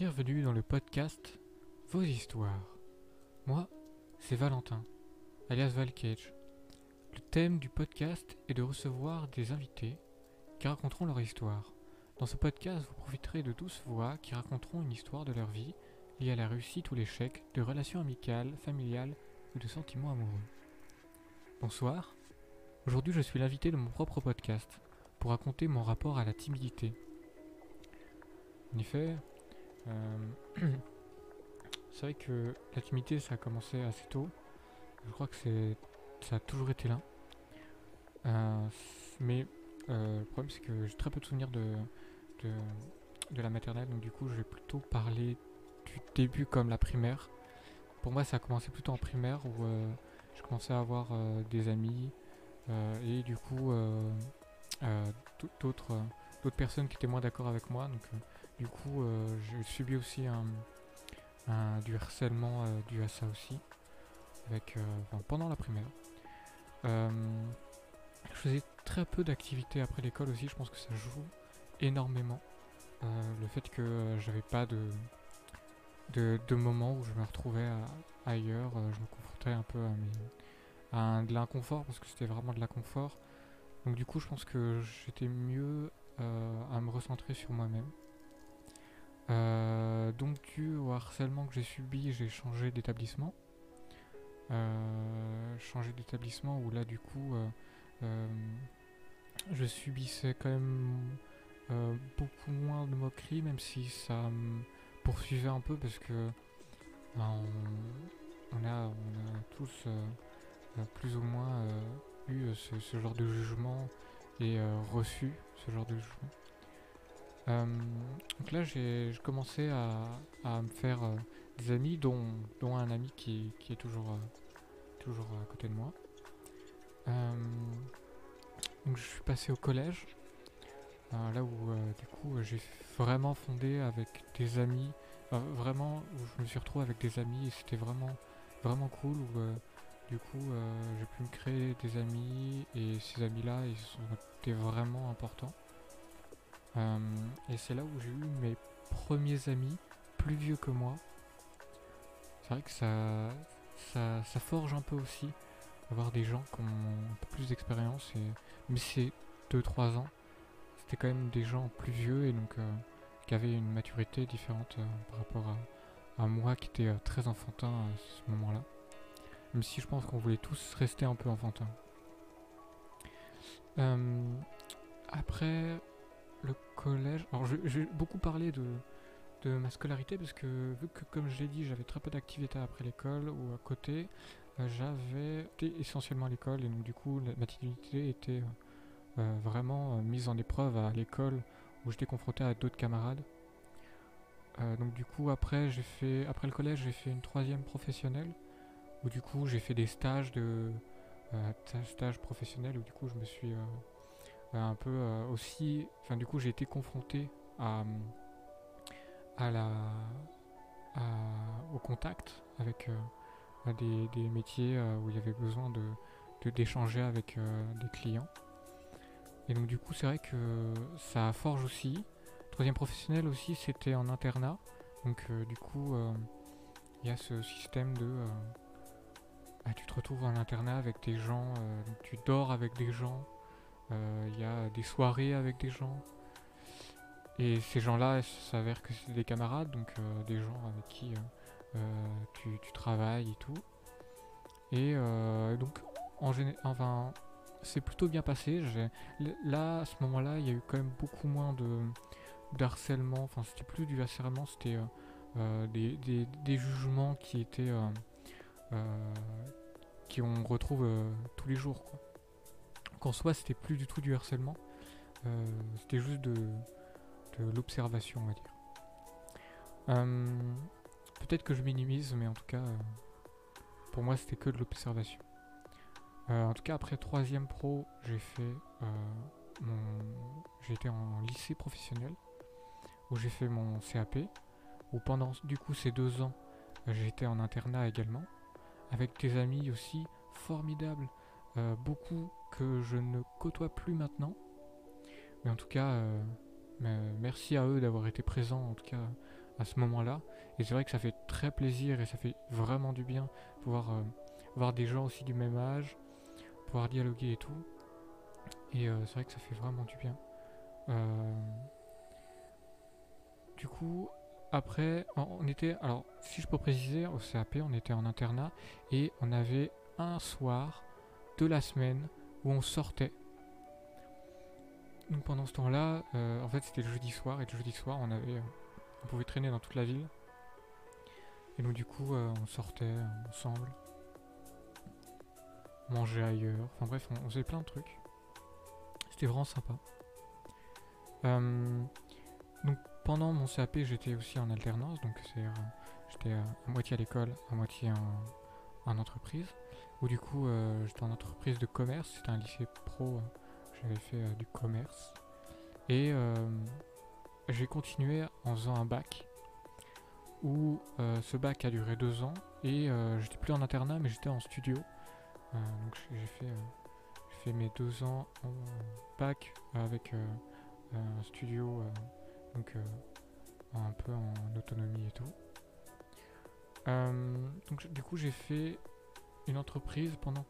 Bienvenue dans le podcast Vos histoires. Moi, c'est Valentin, alias Valcage. Le thème du podcast est de recevoir des invités qui raconteront leur histoire. Dans ce podcast, vous profiterez de douze voix qui raconteront une histoire de leur vie liée à la réussite ou l'échec, de relations amicales, familiales ou de sentiments amoureux. Bonsoir. Aujourd'hui, je suis l'invité de mon propre podcast pour raconter mon rapport à la timidité. En effet, c'est vrai que la ça a commencé assez tôt. Je crois que c'est ça a toujours été là. Euh, mais euh, le problème c'est que j'ai très peu de souvenirs de, de, de la maternelle, donc du coup je vais plutôt parler du début comme la primaire. Pour moi ça a commencé plutôt en primaire où je commençais à avoir des amis et du coup d'autres d'autres personnes qui étaient moins d'accord avec moi. Donc du coup, euh, j'ai subi aussi du harcèlement euh, dû à ça aussi, euh, pendant la primaire. je faisais très peu d'activités après l'école aussi, je pense que ça joue énormément. le fait que j'avais pas de, de, moments où je me retrouvais ailleurs, je me confrontais un peu à de l'inconfort, parce que c'était vraiment de l'inconfort. Donc du coup, je pense que j'étais mieux à me recentrer sur moi-même. Euh, donc dû au harcèlement que j'ai subi, j'ai changé d'établissement. Euh, changé d'établissement où là du coup euh, je subissais quand même beaucoup moins de moqueries, même si ça me poursuivait un peu parce que ben, on, a, on, a, tous plus ou moins eu ce, ce, genre de jugement et reçu ce genre de jugement. Euh, donc là, j'ai commencé à, me faire euh, des amis, dont, un ami qui, est toujours, euh, toujours à côté de moi. donc je suis passé au collège, là où du coup j'ai vraiment fondé avec des amis, vraiment où je me suis retrouvé avec des amis et c'était vraiment vraiment cool où du coup j'ai pu me créer des amis et ces amis là ils sont vraiment importants. Euh, et c'est là où j'ai eu mes premiers amis, plus vieux que moi. C'est vrai que ça, ça, forge un peu aussi, avoir des gens qui ont un peu plus d'expérience. Mais c'est 2-3 ans, c'était quand même des gens plus vieux et donc euh, qui avaient une maturité différente euh, par rapport à, moi qui était très enfantin à ce moment-là. Même si je pense qu'on voulait tous rester un peu enfantin. après, le collège. Alors, j'ai beaucoup parlé de, de ma scolarité parce que, vu que, comme je l'ai dit, j'avais très peu d'activités après l'école ou à côté, euh, j'avais été essentiellement à l'école et donc, du coup, ma timidité était euh, euh, vraiment mise en épreuve à l'école où j'étais confronté à d'autres camarades. donc, du coup, après, j'ai fait, après le collège, j'ai fait une troisième professionnelle où, du coup, j'ai fait des stages de. stages professionnels où, du coup, je me suis un peu euh, aussi. Enfin, du coup, j'ai été confronté à, à la, au contact avec euh, des, métiers euh, où il y avait besoin de d'échanger avec des clients. Et donc, du coup, c'est vrai que ça forge aussi. Troisième professionnel aussi, c'était en internat. Donc, du coup, il y a ce système de. Bah, tu te retrouves en internat avec des gens, tu dors avec des gens, il euh, y a des soirées avec des gens. Et ces gens-là, il s'avère que c'est des camarades, donc euh, des gens avec qui euh, tu, travailles et tout. Et donc, en enfin, c'est plutôt bien passé. Là, à ce moment-là, il y a eu quand même beaucoup moins de d'harcèlement. Enfin, c'était plus du harcèlement, c'était des, jugements qui étaient qui on retrouve tous les jours. Qu'en soi c'était plus du tout du harcèlement, euh, c'était juste de, l'observation on va dire. Euh, peut-être que je minimise, mais en tout cas, euh, pour moi c'était que de l'observation. en tout cas, après troisième pro, j'ai fait mon, j'ai été en lycée professionnel où j'ai fait mon CAP, où pendant du coup ces deux ans, été en internat également, avec des amis aussi formidables, beaucoup que je ne côtoie plus maintenant. Mais en tout cas, euh, merci à eux d'avoir été présents, en tout cas à ce moment-là. Et c'est vrai que ça fait très plaisir et ça fait vraiment du bien pouvoir euh, voir des gens aussi du même âge, pouvoir dialoguer et tout. Et euh, c'est vrai que ça fait vraiment du bien. Du coup, après, on était. Alors, si je peux préciser, au CAP, on était en internat et on avait un soir de la semaine où on sortait. Pendant ce temps-là, en fait, c'était le jeudi soir et le jeudi soir, on avait, on pouvait traîner dans toute la ville. Et donc du coup, on sortait ensemble manger ailleurs. Enfin bref, on, faisait plein de trucs. C'était vraiment sympa. Euh, donc pendant mon CAP, j'étais aussi en alternance, donc c'est j'étais à, moitié à l'école, à moitié en, entreprise. Ou du coup, euh, j'étais en entreprise de commerce. C'était un lycée pro. J'avais fait euh, du commerce. Et j'ai continué en faisant un bac où ce bac a duré deux ans et j'étais plus en internat mais j'étais en studio euh, donc j'ai fait, euh, fait, mes deux ans en bac avec euh, un studio, donc un peu en autonomie et tout. Donc du coup j'ai fait une entreprise pendant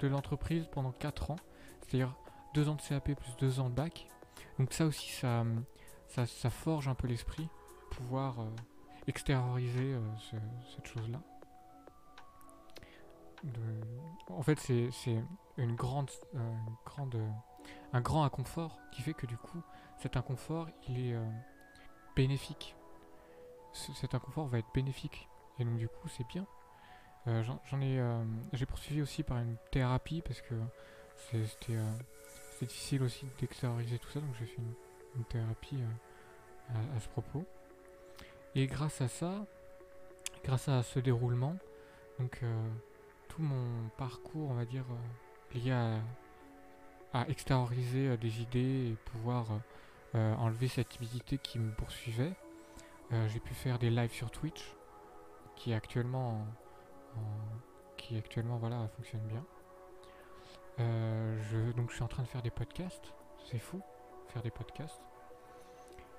de l'entreprise pendant 4 ans, c'est-à-dire 2 ans de CAP plus 2 ans de bac. Donc ça aussi ça, ça, forge un peu l'esprit, pouvoir extérioriser cette chose-là en fait, c'est une grande, euh, grande, un grand inconfort qui fait que du coup, cet inconfort, il est euh, bénéfique. cet inconfort va être bénéfique. Et donc, du coup, c'est bien. Euh, j'en ai, j'ai poursuivi aussi par une thérapie parce que c'était difficile aussi d'extérioriser tout ça. Donc, j'ai fait une, thérapie à, à, ce propos. Et grâce à ça, grâce à ce déroulement, donc tout mon parcours, on va dire, euh, lié à, extérioriser euh, des idées et pouvoir euh, enlever cette timidité qui me poursuivait. j'ai pu faire des lives sur Twitch, qui actuellement, qui actuellement voilà, fonctionne bien. je, donc je suis en train de faire des podcasts, c'est fou, faire des podcasts.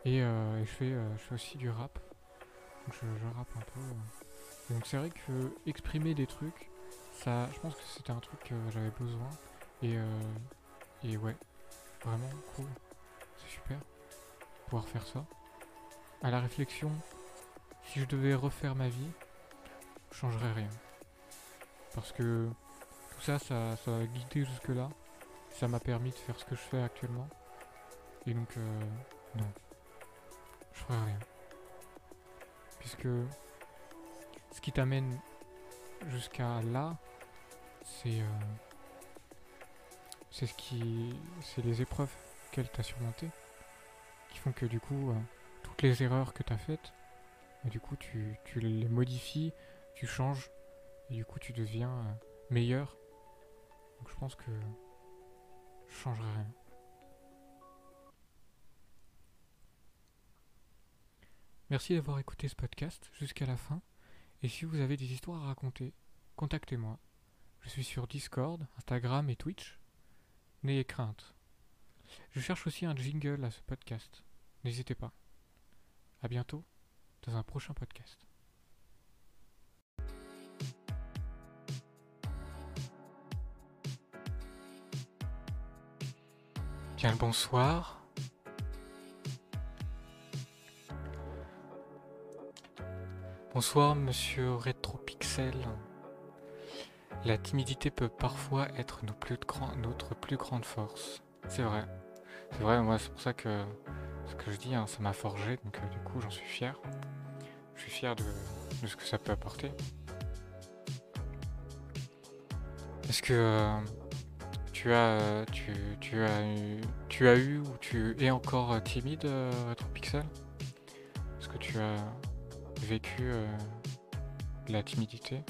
Et, je, fais, je fais aussi du rap. Donc je, je rappe un peu. Donc c'est vrai que exprimer des trucs, ça, je pense que c'était un truc que j'avais besoin. Et, euh, et ouais, vraiment cool. C'est super. Pouvoir faire ça. À la réflexion, si je devais refaire ma vie, je changerais rien. Parce que tout ça, ça, a guidé jusque-là. Ça m'a permis de faire ce que je fais actuellement. Et donc, euh, non. Je ferais rien. Puisque ce qui t'amène jusqu'à là, c'est euh, c'est ce qui c'est les épreuves qu'elle t'a surmontées qui font que du coup euh, toutes les erreurs que tu as faites du coup tu, les modifies tu changes et du coup tu deviens euh, meilleur donc je pense que je changerai rien Merci d'avoir écouté ce podcast jusqu'à la fin et si vous avez des histoires à raconter contactez-moi je suis sur Discord, Instagram et Twitch. N'ayez crainte. Je cherche aussi un jingle à ce podcast. N'hésitez pas. A bientôt dans un prochain podcast. Bien le bonsoir. Bonsoir monsieur Retropixel. La timidité peut parfois être notre plus grande force. C'est vrai. C'est vrai, moi c'est pour ça que ce que je dis, hein, ça m'a forgé, donc euh, du coup j'en suis fier. Je suis fier de, ce que ça peut apporter. Est-ce que euh, tu as tu, as eu tu as eu ou tu es encore timide Retropixel Est-ce que tu as vécu euh, la timidité?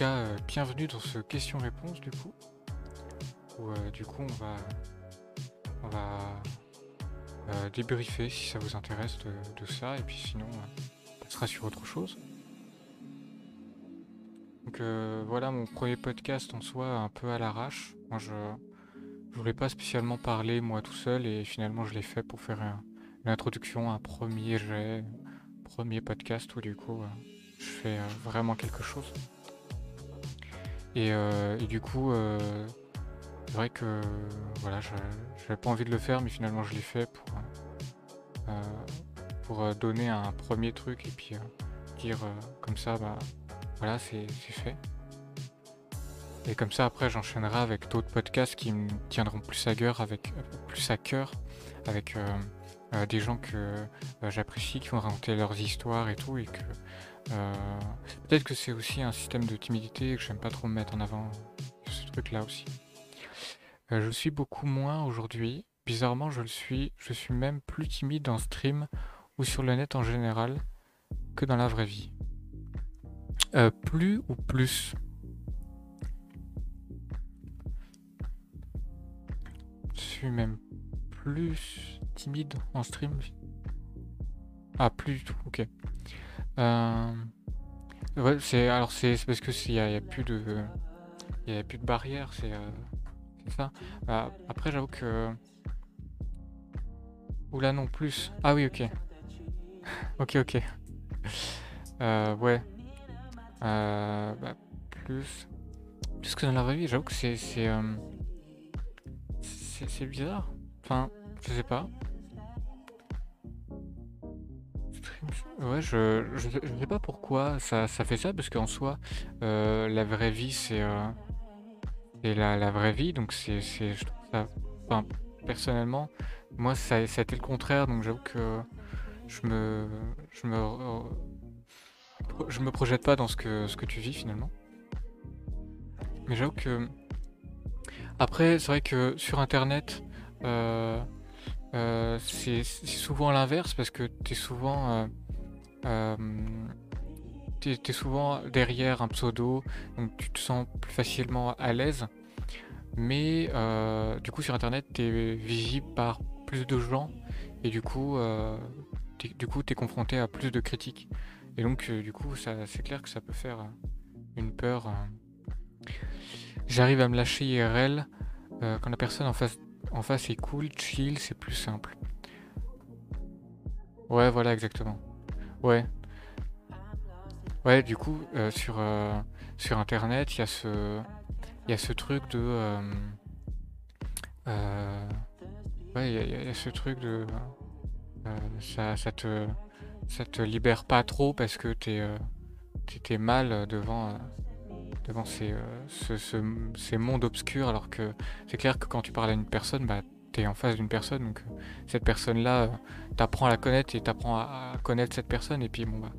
Euh, bienvenue dans ce question-réponse du coup. Euh, du coup on va on va euh, débriefer si ça vous intéresse de, ça et puis sinon on passera sur autre chose. Donc voilà mon premier podcast en soi un peu à l'arrache. Moi je voulais pas spécialement parler moi tout seul et finalement je l'ai fait pour faire une introduction, un premier jet, premier podcast où du coup euh, je fais euh, vraiment quelque chose. Et du coup, c'est vrai que voilà, j'avais pas envie de le faire, mais finalement je l'ai fait pour, pour donner un premier truc et puis dire comme ça, bah voilà, c'est fait. Et comme ça, après, j'enchaînerai avec d'autres podcasts qui me tiendront plus à cœur, avec, plus à cœur, avec euh, euh, des gens que euh, j'apprécie, qui vont raconter leurs histoires et tout, et que peut-être que c'est aussi un système de timidité que j'aime pas trop me mettre en avant, ce truc-là aussi. Je suis beaucoup moins aujourd'hui. Bizarrement, je le suis. Je suis même plus timide en stream ou sur le net en général que dans la vraie vie. plus ou plus? Je suis même plus timide en stream. Ah, plus du tout, ok. Euh, ouais, c'est alors c'est parce que s'il y, a plus de il y a plus de barrières, c'est euh, ça. Bah, après, j'avoue que Oula non plus. Ah oui, ok. ok, ok. Euh, ouais. Euh, bah, plus. Plus que dans la vraie vie, j'avoue que c'est c'est bizarre. Enfin, je sais pas. Ouais, je, je, sais pas pourquoi ça, fait ça, parce qu'en soi, euh, la vraie vie, c'est euh, la, vraie vie, donc c'est, enfin, personnellement, moi, ça, ça, a été le contraire, donc j'avoue que je me, je me, je me projette pas dans ce que, ce que tu vis finalement. Mais j'avoue que après, c'est vrai que sur Internet, euh, euh, c'est souvent l'inverse parce que tu es souvent, euh, es, souvent derrière un pseudo, donc tu te sens plus facilement à l'aise. Mais du coup, sur Internet, tu es visible par plus de gens et du coup, tu du coup, es confronté à plus de critiques. Et donc, du coup, c'est clair que ça peut faire une peur. J'arrive à me lâcher IRL euh, quand la personne en face, en face est cool, chill, c'est plus simple. Ouais, voilà, exactement. Ouais. Ouais, du coup, euh, sur, euh, sur Internet, il y a ce... Y a ce truc de... ouais, il y, a ce truc de... ça, ça, te, ça te libère pas trop parce que t'es es mal devant devant ces, euh, ces mondes obscurs, alors que c'est clair que quand tu parles à une personne, bah, tu es en face d'une personne, donc euh, cette personne-là, euh, t'apprends à la connaître et t'apprends à, à connaître cette personne, et puis bon, bah,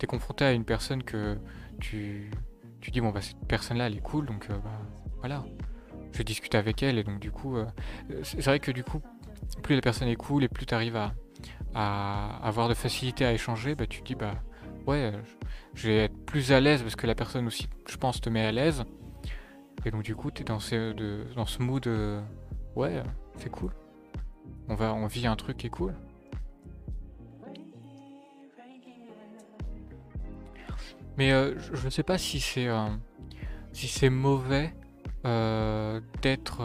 t'es confronté à une personne que tu, tu dis, bon, bah, cette personne-là, elle est cool, donc bah, voilà, je vais discuter avec elle, et donc du coup, c'est vrai que du coup, plus la personne est cool et plus tu arrives à, à avoir de facilité à échanger, bah, tu dis, bah, ouais, je vais être plus à l'aise parce que la personne aussi, je pense, te met à l'aise. Et donc du coup, tu es dans, ce, dans ce mood, ouais, c'est cool. On, va, on vit un truc qui est cool. Mais euh, je ne sais pas si c'est euh, si c'est mauvais euh, d'être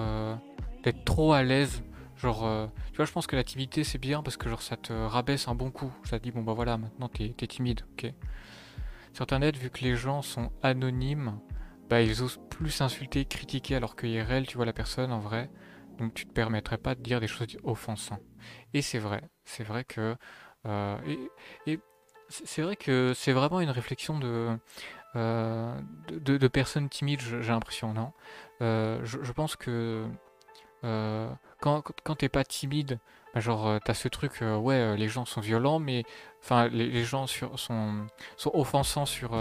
d'être trop à l'aise. Genre, tu vois, je pense que la timidité c'est bien parce que genre ça te rabaisse un bon coup. Ça te dit bon bah voilà, maintenant t'es es timide, ok. Sur Internet, vu que les gens sont anonymes, bah, ils osent plus insulter, critiquer, alors que IRL, tu vois la personne en vrai, donc tu te permettrais pas de dire des choses offensantes. Et c'est vrai, c'est vrai que... Euh, et, c'est vrai que c'est vraiment une réflexion de, euh, de, personnes timides, j'ai l'impression, non? Euh, je, pense que quand, quand t'es pas timide, bah, genre, euh, t'as ce truc, euh, ouais, euh, les gens sont violents, mais. Enfin, les, gens sont, sont offensants sur,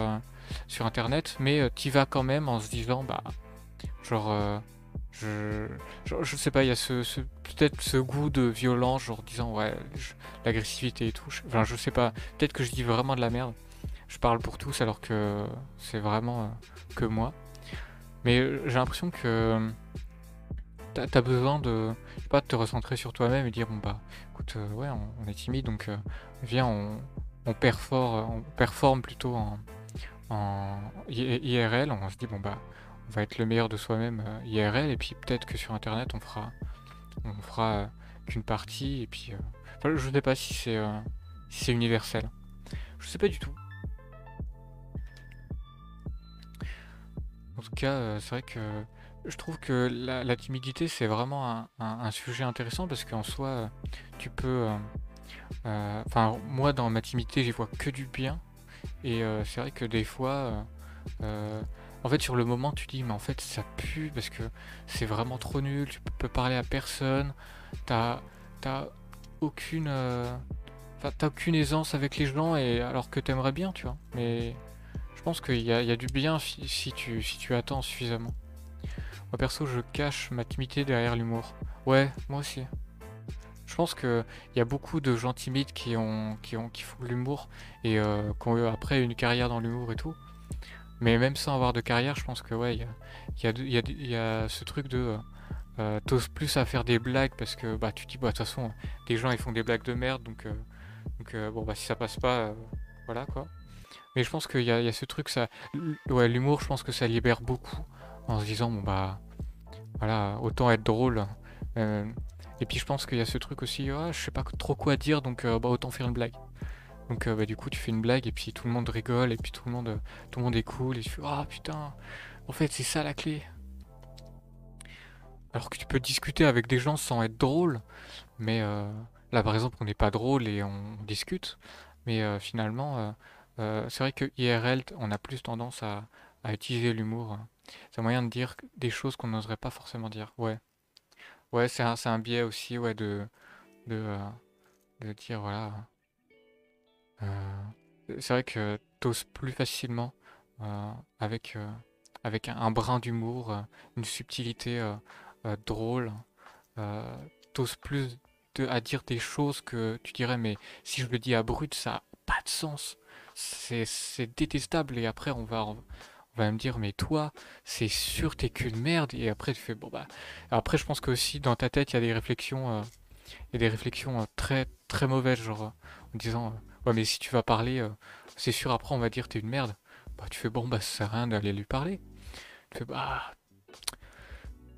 sur Internet, mais t'y vas quand même en se disant, bah. Genre. Je, je, sais pas, il y a ce, peut-être ce goût de violence, genre disant ouais, l'agressivité et tout. Enfin, je sais pas, peut-être que je dis vraiment de la merde. Je parle pour tous alors que c'est vraiment que moi. Mais j'ai l'impression que t'as as besoin de pas de te recentrer sur toi-même et dire bon bah écoute euh, ouais on, est timide donc euh, viens on, on, performe, on performe plutôt en, en, IRL on se dit bon bah on va être le meilleur de soi-même IRL et puis peut-être que sur internet on fera on fera qu'une partie et puis je sais pas si c'est si c'est universel. Je sais pas du tout. En tout cas, c'est vrai que je trouve que la, timidité c'est vraiment un, sujet intéressant parce qu'en soi, tu peux. Enfin, moi dans ma timidité, j'y vois que du bien. Et c'est vrai que des fois, en fait, sur le moment, tu dis, mais en fait, ça pue parce que c'est vraiment trop nul. Tu peux parler à personne. T'as aucune. Euh, aucune aisance avec les gens et alors que t'aimerais bien, tu vois. Mais je pense qu'il y, a du bien si, tu, si tu attends suffisamment. Moi perso, je cache ma timidité derrière l'humour. Ouais, moi aussi. Je pense qu'il y a beaucoup de gens timides qui ont qui ont qui font de l'humour et euh, qui ont eu après une carrière dans l'humour et tout. Mais même sans avoir de carrière, je pense que ouais, il y a, ce truc de euh, euh, t'oses plus à faire des blagues parce que bah tu dis bah de toute façon des gens ils font des blagues de merde donc, euh, donc bon bah si ça passe pas voilà quoi. Mais je pense qu'il y, a ce truc ça ouais l'humour je pense que ça libère beaucoup en se disant bon bah voilà autant être drôle. et puis je pense qu'il y a ce truc aussi ah, je sais pas trop quoi dire donc bah autant faire une blague. Donc euh, bah, du coup tu fais une blague et puis tout le monde rigole et puis tout le monde, euh, tout le monde est cool et tu fais ah putain en fait c'est ça la clé. Alors que tu peux discuter avec des gens sans être drôle, mais euh, là par exemple on n'est pas drôle et on, discute, mais finalement c'est vrai que IRL on a plus tendance à, utiliser l'humour. C'est un moyen de dire des choses qu'on n'oserait pas forcément dire. Ouais. Ouais, c'est un, un, biais aussi ouais, de, de, de dire voilà euh, c'est vrai que t'oses plus facilement euh, avec, euh, avec un, brin d'humour, une subtilité drôle. t'oses plus à dire des choses que tu dirais, mais si je le dis à brut, ça n'a pas de sens. C'est détestable. Et après, on va, on va me dire, mais toi, c'est sûr, t'es qu'une merde. Et après, tu fais, bon, bah. Après, je pense que aussi, dans ta tête, il y a des réflexions, a des réflexions très, très mauvaises, genre, en disant, Ouais, mais si tu vas parler, euh, c'est sûr, après on va dire t'es une merde. Bah, tu fais bon, bah ça sert à rien d'aller lui parler. Tu fais bah.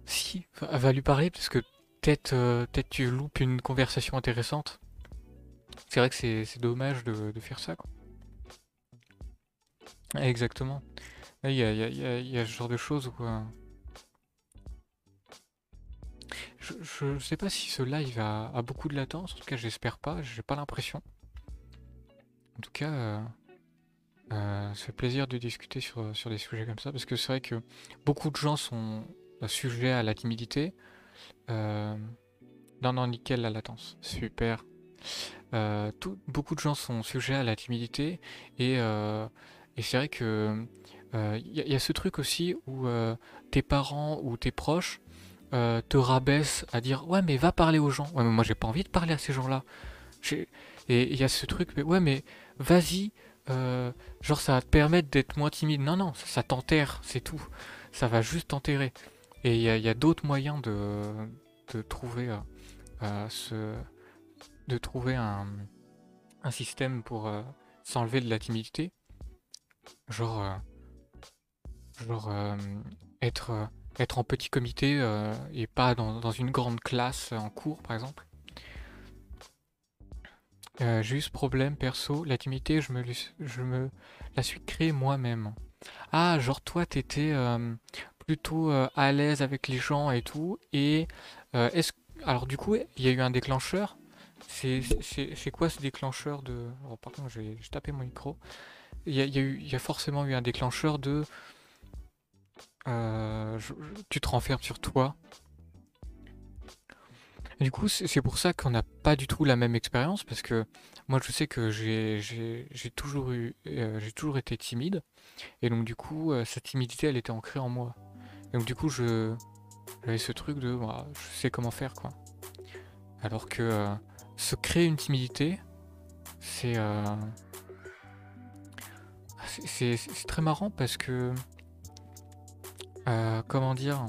Si, va, lui parler parce que peut-être euh, peut tu loupes une conversation intéressante. C'est vrai que c'est dommage de, faire ça, quoi. Exactement. Il y a, y, a, ce genre de choses où. Euh, je, je sais pas si ce live a, a beaucoup de latence, en tout cas j'espère pas, j'ai pas l'impression. En tout cas, euh, euh, ça fait plaisir de discuter sur, sur des sujets comme ça, parce que c'est vrai que beaucoup de gens sont euh, sujets à la timidité. non, non, nickel la latence, super. beaucoup de gens sont sujets à la timidité, et, et c'est vrai que il y, a ce truc aussi où tes parents ou tes proches te rabaissent à dire ouais mais va parler aux gens. Ouais mais moi j'ai pas envie de parler à ces gens-là. Et il y a ce truc, mais ouais mais vas-y, euh, genre ça va te permettre d'être moins timide. Non, non, ça, t'enterre, c'est tout. Ça va juste t'enterrer. Et il y a, d'autres moyens de, trouver, euh, euh, de trouver un, un système pour s'enlever de la timidité. Genre, genre être, en petit comité et pas dans une grande classe en cours, par exemple. Euh, juste problème perso, la timidité, je me, je la suis créée moi-même. Ah, genre toi, t'étais euh, plutôt euh, à l'aise avec les gens et tout. Et est-ce alors du coup, il y a eu un déclencheur? C'est quoi ce déclencheur de oh, par contre, j'ai tapé mon micro. Il y a forcément eu un déclencheur de tu te renfermes sur toi du coup, c'est pour ça qu'on n'a pas du tout la même expérience, parce que moi, je sais que j'ai toujours eu, euh, toujours été timide, et donc du coup, euh, cette timidité, elle était ancrée en moi. donc du coup, j'avais ce truc de, bah, je sais comment faire, quoi. Alors que euh, se créer une timidité, c'est c'est très marrant parce que comment dire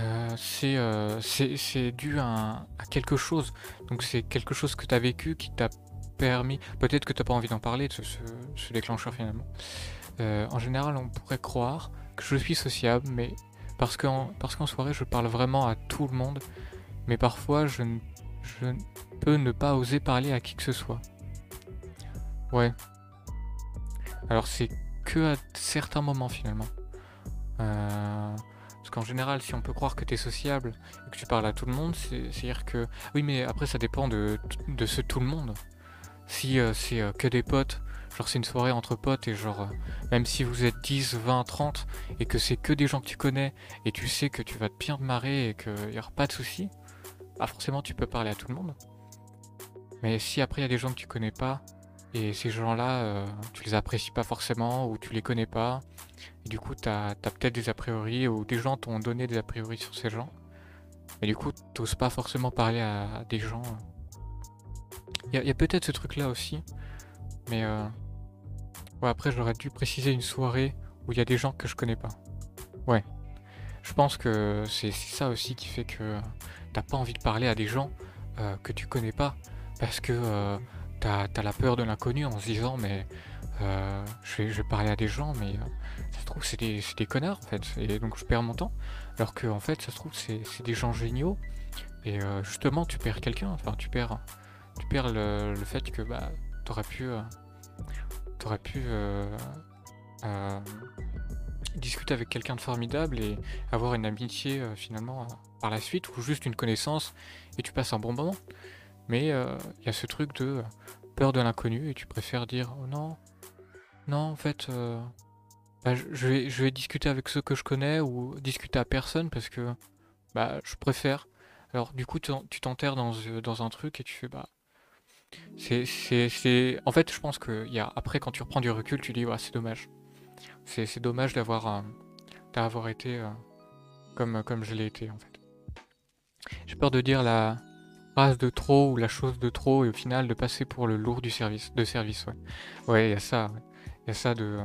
euh, euh, c'est dû à, quelque chose. Donc c'est quelque chose que tu as vécu qui t'a permis, peut-être que tu n'as pas envie d'en parler de ce, déclencheur finalement, euh, en général, on pourrait croire que je suis sociable, mais parce qu'en soirée, je parle vraiment à tout le monde, mais parfois, je ne, je peux ne pas oser parler à qui que ce soit. Ouais. Alors, c'est que à certains moments, finalement. Parce qu'en général, si on peut croire que tu es sociable et que tu parles à tout le monde, c'est-à-dire que... Oui, mais après, ça dépend de, ce tout le monde. Si euh, c'est euh, que des potes, genre c'est une soirée entre potes et genre... euh, même si vous êtes 10, 20, 30 et que c'est que des gens que tu connais et tu sais que tu vas te bien te marrer et qu'il n'y aura pas de soucis, bah forcément tu peux parler à tout le monde. Mais si après il y a des gens que tu connais pas et ces gens-là, tu les apprécies pas forcément ou tu les connais pas, du coup t'as as, peut-être des a priori ou des gens t'ont donné des a priori sur ces gens, et du coup t'oses pas forcément parler à, des gens. Il y a, peut-être ce truc-là aussi, mais euh, ouais, après j'aurais dû préciser une soirée où il y a des gens que je connais pas. Ouais. Je pense que c'est ça aussi qui fait que t'as pas envie de parler à des gens euh, que tu connais pas parce que euh, t'as as la peur de l'inconnu en se disant mais euh, je, vais, parler à des gens mais euh, ça se trouve c'est des, connards en fait. Et donc je perds mon temps. Alors que en fait ça se trouve c'est des gens géniaux. Et euh, justement tu perds quelqu'un. Enfin tu perds tu perds le, fait que bah t'aurais pu t'aurais pu discuter avec quelqu'un de formidable et avoir une amitié finalement par la suite ou juste une connaissance et tu passes un bon moment. Mais il y a ce truc de peur de l'inconnu et tu préfères dire oh non, non en fait euh, bah, je, vais, discuter avec ceux que je connais ou discuter à personne parce que bah je préfère. Alors du coup tu t'en- tu t'enterres dans, euh, dans un truc et tu fais bah c'est en fait je pense que y après quand tu reprends du recul tu dis ouais c'est dommage. C'est dommage d'avoir été euh, comme comme je l'ai été en fait. J'ai peur de dire la phrase de trop ou la chose de trop et au final de passer pour le lourd du service de service ouais. Ouais, il y a ça. Il y a ça de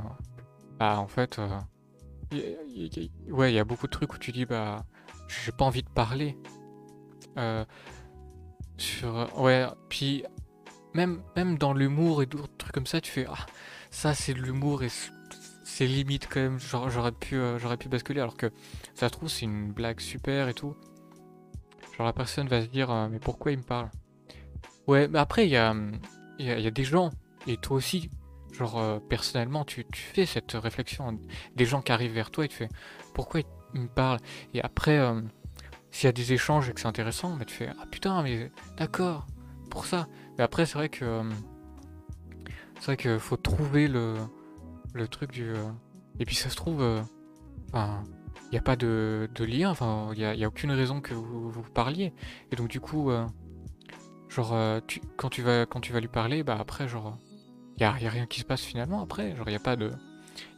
bah en fait ouais, il y a beaucoup de trucs où tu dis bah j'ai pas envie de parler euh, sur ouais, puis même même dans l'humour et d'autres trucs comme ça, tu fais ah ça c'est de l'humour et c'est limite quand même, j'aurais pu euh, j'aurais pu basculer alors que ça se trouve c'est une blague super et tout. Genre la personne va se dire euh, mais pourquoi il me parle? Ouais, mais après il y a y a des gens et toi aussi Genre, euh, personnellement, tu, fais cette réflexion. Des gens qui arrivent vers toi et tu fais pourquoi ils me parlent? Et après, euh, s'il y a des échanges et que c'est intéressant, bah, tu fais ah putain, mais d'accord, pour ça. Mais après, c'est vrai que euh, c'est vrai que faut trouver le, truc du. Et puis ça se trouve, il n'y a pas de, lien, il n'y a, a aucune raison que vous parliez. Et donc, du coup, genre, quand, tu vas, quand tu vas lui parler, bah après, genre. Il n'y a, y a rien qui se passe finalement après. Genre, il n'y a pas de.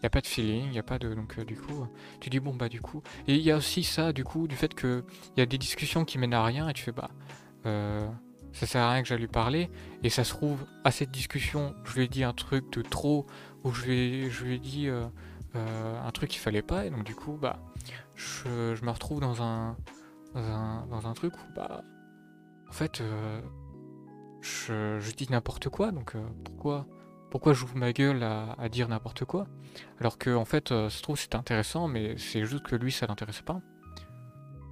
Y a pas de feeling, il a pas de. Donc, euh, du coup, euh, tu dis, bon, bah, du coup. Et il y a aussi ça, du coup, du fait que il y a des discussions qui mènent à rien et tu fais, bah. euh, ça sert à rien que j'aille lui parler. Et ça se trouve, à cette discussion, je lui ai dit un truc de trop, ou je lui ai, je lui ai dit un truc qu'il fallait pas. Et donc, du coup, bah. Je, je me retrouve dans un, dans un. dans un truc où, bah. En fait, je, je dis n'importe quoi, donc pourquoi pourquoi j'ouvre ma gueule à, dire n'importe quoi Alors que en fait, euh, se trouve c'est intéressant, mais c'est juste que lui ça l'intéresse pas.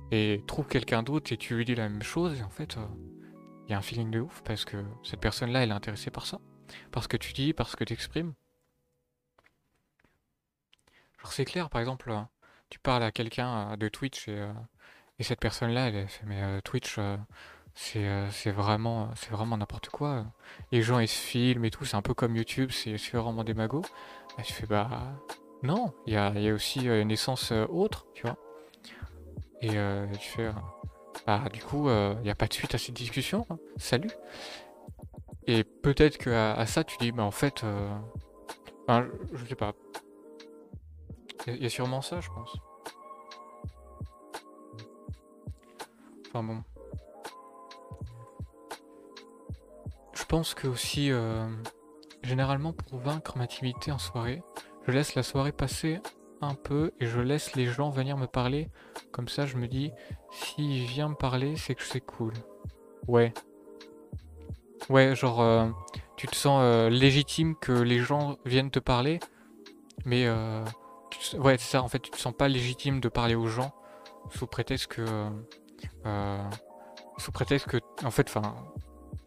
Et trouve quelqu'un d'autre et tu lui dis la même chose, et en fait, il y a un feeling de ouf parce que cette personne-là elle est intéressée par ça. Parce que tu dis, parce que tu exprimes. Genre c'est clair, par exemple, euh, tu parles à quelqu'un euh, de Twitch et, euh, et cette personne-là elle fait mais euh, Twitch euh, c'est euh, vraiment vraiment n'importe quoi. euh. Les gens ils se filment et tout, c'est un peu comme YouTube, c'est vraiment des magots. Bah, tu fais bah non, il y a, y a aussi euh, une essence euh, autre, tu vois. Et euh, fais euh, bah du coup euh, il n'y a pas de suite à cette discussion. hein. Salut. Et peut-être que à, ça tu dis bah en fait euh, je, je sais pas. Il y, y a sûrement ça je pense. Enfin bon. Je pense que aussi, euh, généralement pour vaincre ma timidité en soirée, je laisse la soirée passer un peu et je laisse les gens venir me parler. Comme ça, je me dis, s'il vient me parler, c'est que c'est cool. Ouais. Ouais, genre, euh, tu te sens euh, légitime que les gens viennent te parler. mais ouais, c'est ça, en fait, tu te sens pas légitime de parler aux gens sous prétexte que. sous prétexte que. En fait, enfin.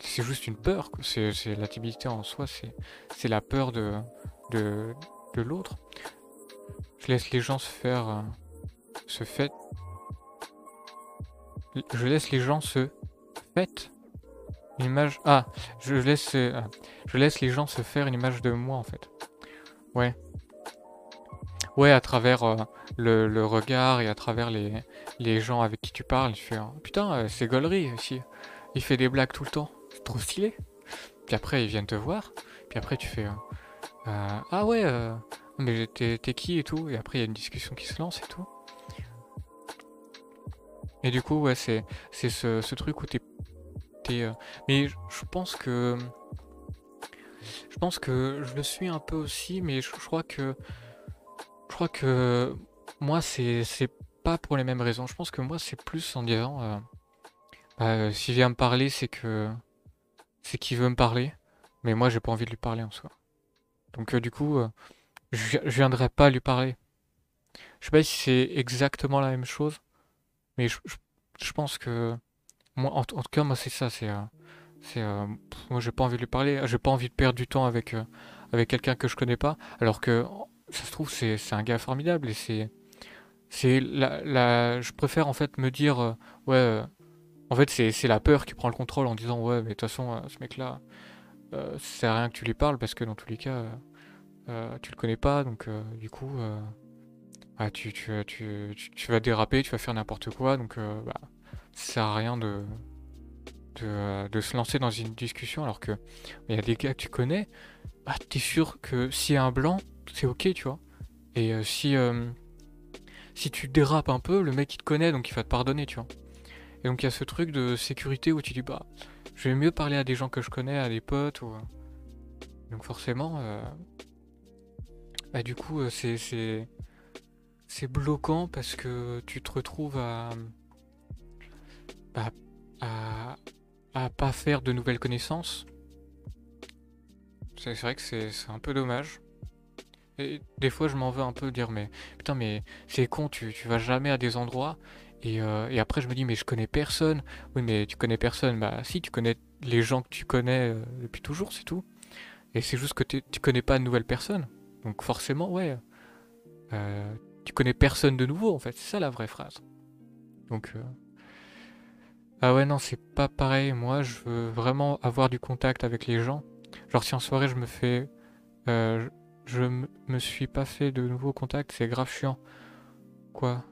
C'est juste une peur. C'est la timidité en soi, c'est la peur de, de, de l'autre. Je laisse les gens se faire. se fait. Je laisse les gens se fait une image. Ah, je laisse, je laisse les gens se faire une image de moi en fait. Ouais. Ouais, à travers euh, le, regard et à travers les, les gens avec qui tu parles, tu fais hein, putain, euh, c'est Gollery aussi. Il fait des blagues tout le temps. Trop stylé. Puis après, ils viennent te voir. Puis après, tu fais euh, ah ouais, mais t'es qui et tout. Et après, il y a une discussion qui se lance et tout. Et du coup, ouais, c'est ce, ce truc où t'es mais je pense que je pense que je le suis un peu aussi, mais je, crois que je crois que moi c'est pas pour les mêmes raisons. Je pense que moi c'est plus en disant euh, bah, s'il vient me parler, c'est que c'est qu'il veut me parler, mais moi j'ai pas envie de lui parler en soi. Donc euh, du coup, euh, je, viendrai pas lui parler. Je sais pas si c'est exactement la même chose, mais je pense que moi, en, tout cas, moi, c'est ça. C'est, euh, c'est, moi, j'ai pas envie de lui parler. J'ai pas envie de perdre du temps avec, avec quelqu'un que je connais pas. Alors que, ça se trouve, c'est, c'est un gars formidable et c'est, c'est la, la, je préfère en fait me dire, ouais, en fait, c'est, la peur qui prend le contrôle en disant, ouais, mais de toute façon, ce mec-là, euh, ça sert à rien que tu lui parles parce que dans tous les cas, tu le connais pas. Donc, du coup, ah, tu, tu, tu, tu, vas déraper, tu vas faire n'importe quoi. Donc, bah ça sert à rien de, se lancer dans une discussion alors que il y a des gars que tu connais, bah, t'es sûr que s'il y a un blanc, c'est ok, tu vois. Et euh, si, euh, si tu dérapes un peu, le mec il te connaît donc il va te pardonner, tu vois. Et donc il y a ce truc de sécurité où tu dis bah je vais mieux parler à des gens que je connais, à des potes ou. Donc forcément, euh, bah, du coup c'est c'est bloquant parce que tu te retrouves à à, à, pas faire de nouvelles connaissances. C'est vrai que c'est un peu dommage. Et des fois, je m'en veux un peu dire, mais putain, mais c'est con, tu, tu vas jamais à des endroits. Et, euh, et, après, je me dis, mais je connais personne. Oui, mais tu connais personne. Bah, si, tu connais les gens que tu connais euh, depuis toujours, c'est tout. Et c'est juste que tu connais pas de nouvelles personnes. Donc, forcément, ouais. Euh, tu connais personne de nouveau, en fait. C'est ça la vraie phrase. Donc, ah ouais, non, c'est pas pareil. Moi, je veux vraiment avoir du contact avec les gens. Genre, si en soirée, je me fais. Je me suis pas fait de nouveaux contacts, c'est grave chiant. Quoi?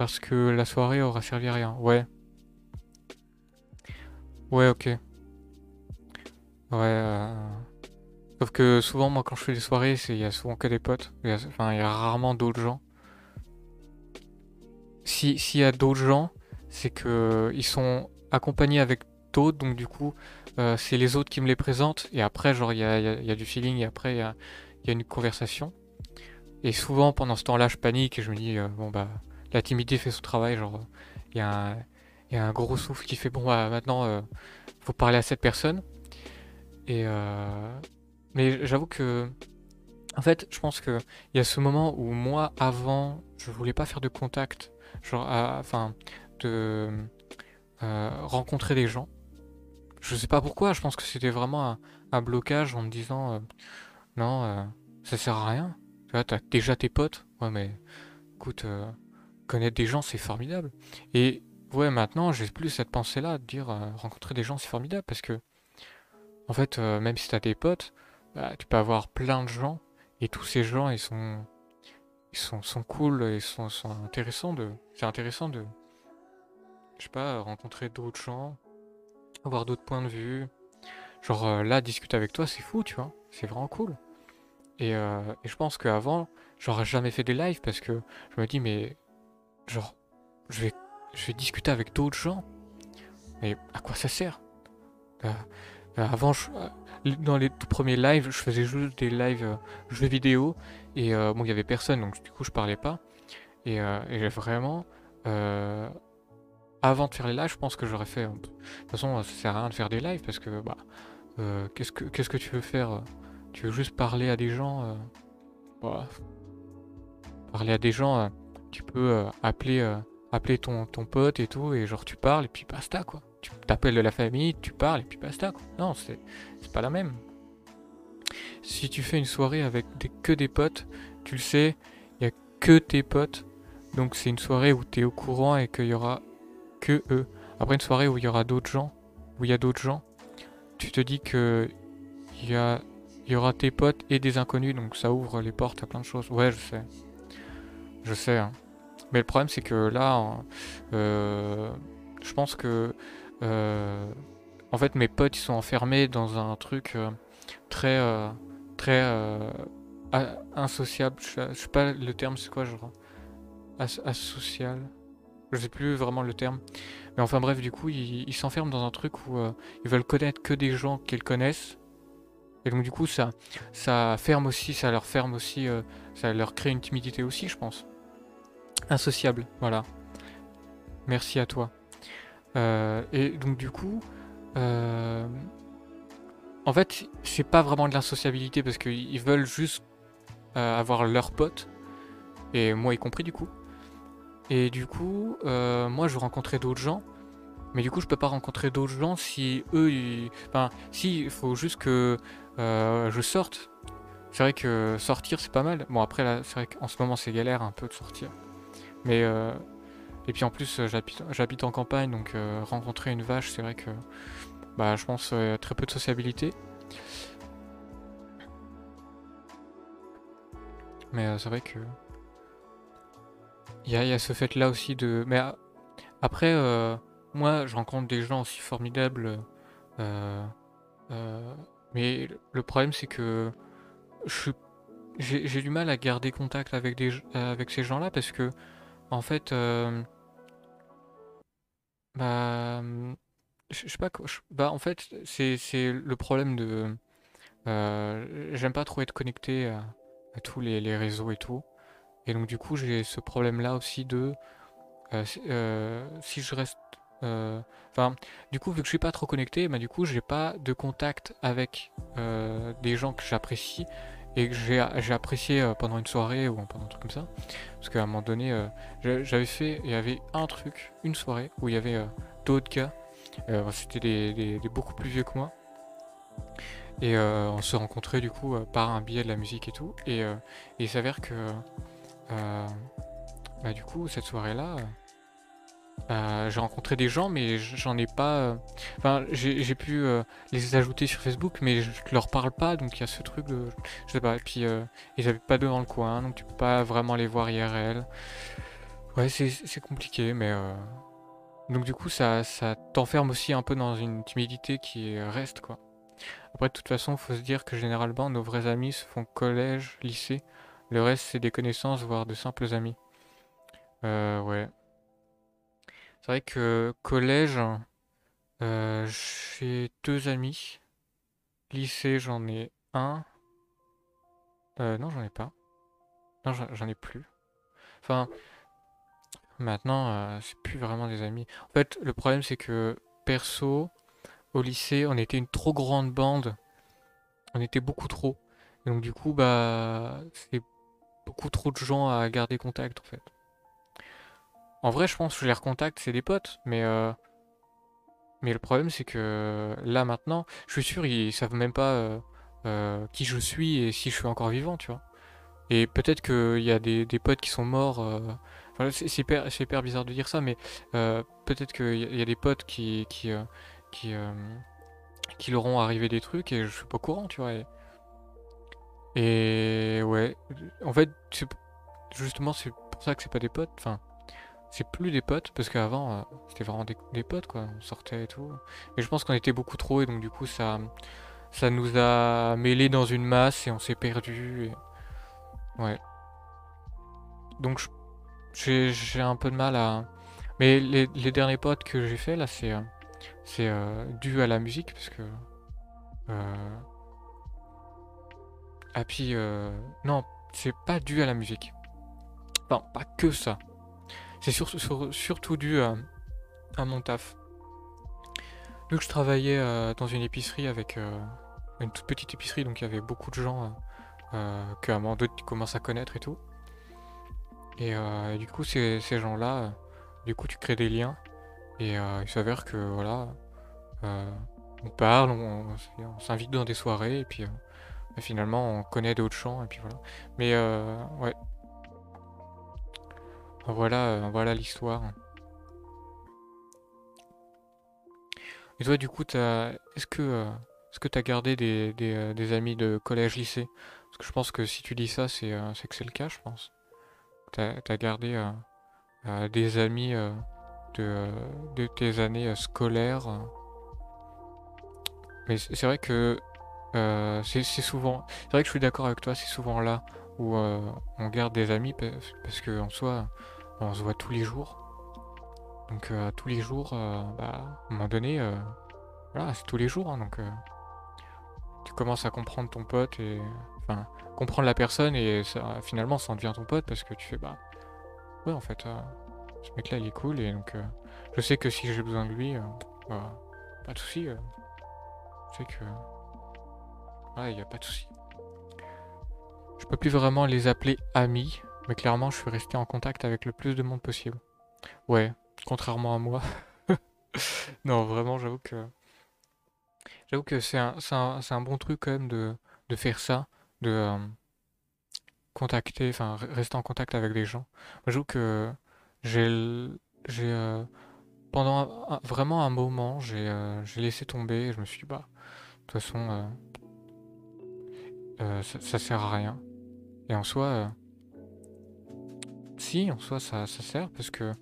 Parce que la soirée aura servi à rien. Ouais. Ouais, ok. Ouais. Euh... Sauf que souvent, moi, quand je fais des soirées, il y a souvent que des potes. Enfin, il y a rarement d'autres gens. Si s'il y a d'autres gens, c'est que ils sont accompagnés avec d'autres, donc du coup, euh, c'est les autres qui me les présentent, et après, genre, il y a, du feeling, et après, il y a, une conversation. Et souvent, pendant ce temps-là, je panique, et je me dis, euh, bon, bah, la timidité fait son travail, genre, il y, a un gros souffle qui fait, bon, bah, maintenant, euh, faut parler à cette personne. Et, mais j'avoue que, en fait, je pense qu'il y a ce moment où moi, avant, je voulais pas faire de contact, genre, enfin, de euh, rencontrer des gens. Je sais pas pourquoi, je pense que c'était vraiment un, blocage en me disant euh, non, euh, ça sert à rien. Tu vois, t'as déjà tes potes. Ouais, mais écoute, connaître des gens, c'est formidable. Et ouais, maintenant, j'ai plus cette pensée-là de dire rencontrer des gens, c'est formidable parce que, en fait, même si t'as des potes, bah, tu peux avoir plein de gens et tous ces gens, ils sont, ils sont, sont cool, ils sont, sont intéressants de, c'est intéressant de, je sais pas, rencontrer d'autres gens, avoir d'autres points de vue. Genre euh, là, discuter avec toi, c'est fou, tu vois. C'est vraiment cool. Et, euh, et je pense qu'avant, j'aurais jamais fait des lives parce que je me dis, mais genre, je vais, je vais discuter avec d'autres gens. Mais à quoi ça sert? Euh, Avant, dans les tout premiers lives, je faisais juste des lives jeux vidéo et bon, il y avait personne, donc du coup, je parlais pas. Et, et vraiment, avant de faire les lives, je pense que j'aurais fait. De toute façon, ça sert à rien de faire des lives parce que bah, euh, qu'est-ce que qu'est-ce que tu veux faire? Tu veux juste parler à des gens euh, bah, parler à des gens, tu peux appeler, appeler ton, ton pote et tout, et genre tu parles, et puis basta, quoi. Tu t'appelles de la famille, tu parles, et puis basta, quoi. Non, c'est pas la même. Si tu fais une soirée avec que des potes, tu le sais, il y a que tes potes. Donc c'est une soirée où tu es au courant et qu'il y aura que eux. Après une soirée où il y aura d'autres gens, où il y a d'autres gens, tu te dis que il y, a, y aura tes potes et des inconnus, donc ça ouvre les portes à plein de choses. Ouais, je sais. Je sais. Hein. Mais le problème c'est que là, euh, je pense que euh, en fait mes potes ils sont enfermés dans un truc euh, très très insociable. Je, sais pas le terme, c'est quoi, genre asocial. Je sais plus vraiment le terme. Mais enfin bref, du coup, ils s'enferment dans un truc où ils veulent connaître que des gens qu'ils connaissent. Et donc du coup, ça, ça ferme aussi, ça leur ferme aussi, ça leur crée une timidité aussi, je pense. Insociable, voilà. Merci à toi. Euh, et donc du coup, en fait, c'est pas vraiment de l'insociabilité parce qu'ils veulent juste avoir leurs potes, et moi y compris du coup. Et du coup, euh, moi je veux rencontrer d'autres gens, mais du coup je peux pas rencontrer d'autres gens si eux, enfin, si il faut juste que euh, je sorte. C'est vrai que sortir c'est pas mal. Bon après là, c'est vrai qu'en ce moment c'est galère un peu de sortir, mais euh, et puis en plus j'habite en campagne, donc rencontrer une vache, c'est vrai que bah je pense très peu de sociabilité. Mais euh, c'est vrai que. Il y, a, ce fait là aussi de. Mais euh, après, euh, moi, je rencontre des gens aussi formidables. mais le problème, c'est que j'ai du mal à garder contact avec, des, avec ces gens-là parce que, en fait, bah, je sais pas quoi. Bah, en fait, c'est le problème de. J'aime pas trop être connecté à tous les, réseaux et tout. Et donc du coup j'ai ce problème là aussi de euh, euh, si je reste euh, enfin du coup vu que je suis pas trop connecté bah du coup j'ai pas de contact avec des gens que j'apprécie et que j'ai apprécié pendant une soirée ou pendant un truc comme ça. Parce qu'à un moment donné j'avais fait il y avait un truc une soirée où il y avait d'autres gars. C'était des, beaucoup plus vieux que moi. Et euh, on se rencontrait du coup euh, par un billet de la musique et tout. Et, euh, il s'avère que bah, du coup cette soirée là j'ai rencontré des gens mais j'en ai pas enfin j'ai pu les ajouter sur Facebook mais je, leur parle pas donc il y a ce truc de je sais pas et puis ils avaient pas devant le coin donc tu peux pas vraiment les voir IRL ouais c'est compliqué mais donc du coup ça, ça t'enferme aussi un peu dans une timidité qui reste quoi après, de toute façon, faut se dire que généralement, nos vrais amis se font collège, lycée. Le reste, c'est des connaissances, voire de simples amis. Euh, ouais. Vrai que collège, euh, j'ai deux amis. Lycée, j'en ai un. Euh, non, j'en ai pas. Non, j'en ai plus. Enfin, maintenant, euh, c'est plus vraiment des amis. En fait, le problème, c'est que perso, au lycée, on était une trop grande bande. On était beaucoup trop. Donc du coup, bah, c'est beaucoup trop de gens à garder contact en fait. En vrai, je pense que je les recontacte, c'est des potes, mais euh, mais le problème c'est que là maintenant, je suis sûr ils savent même pas euh, euh, qui je suis et si je suis encore vivant, tu vois. Et peut-être qu'il y a des, potes qui sont morts. c'est hyper, bizarre de dire ça, mais peut-être qu'il y, a des potes qui, qui, qui, qui leur ont arrivé des trucs et je suis pas au courant, tu vois. Et, ouais, en fait, justement, c'est pour ça que c'est pas des potes. Enfin, c'est plus des potes parce qu'avant, euh, c'était vraiment des, potes, quoi. On sortait et tout. Mais je pense qu'on était beaucoup trop et donc du coup, ça, ça nous a mêlés dans une masse et on s'est perdu. Ouais. Donc, j'ai un peu de mal à. Mais les, les derniers potes que j'ai fait là, c'est. C'est euh, dû à la musique parce que euh... ah puis euh, non c'est pas dû à la musique enfin pas que ça c'est surtout dû à, mon taf vu que je travaillais euh, dans une épicerie avec une toute petite épicerie donc il y avait beaucoup de gens euh, qu'à un moment donné tu commences à connaître et tout. Et, euh, du coup, ces, gens-là, euh, du coup, tu crées des liens. Et il s'avère que, voilà, on parle, on, s'invite dans des soirées, et puis finalement, on connaît d'autres gens, et puis voilà. Mais, ouais. Voilà, voilà l'histoire. Et toi, du coup, est-ce que est-ce que tu as gardé des, des, amis de collège-lycée Parce que je pense que si tu dis ça, c'est que c'est le cas, je pense. Tu as, gardé euh, euh, des amis euh, de, tes années scolaires. Mais c'est vrai que c'est souvent... C'est vrai que je suis d'accord avec toi, c'est souvent là où on garde des amis parce qu'en soi, on se voit tous les jours. Donc tous les jours, bah, à un moment donné, voilà, c'est tous les jours. Hein, donc tu commences à comprendre ton pote et enfin comprendre la personne et finalement ça en devient ton pote parce que tu fais bah ouais en fait euh, ce mec là il est cool et donc euh, je sais que si j'ai besoin de lui euh, bah, pas de souci je sais que ouais il y a pas de souci je peux plus vraiment les appeler amis mais clairement je suis resté en contact avec le plus de monde possible ouais contrairement à moi non vraiment j'avoue que J'avoue que c'est un, un, bon truc quand même de, faire ça, de euh, contacter, enfin rester en contact avec des gens. J'avoue que j'ai euh, pendant vraiment un moment euh, j'ai laissé tomber et je me suis dit bah de toute façon ça, ça, sert à rien. Et en soi si en soi ça, sert parce que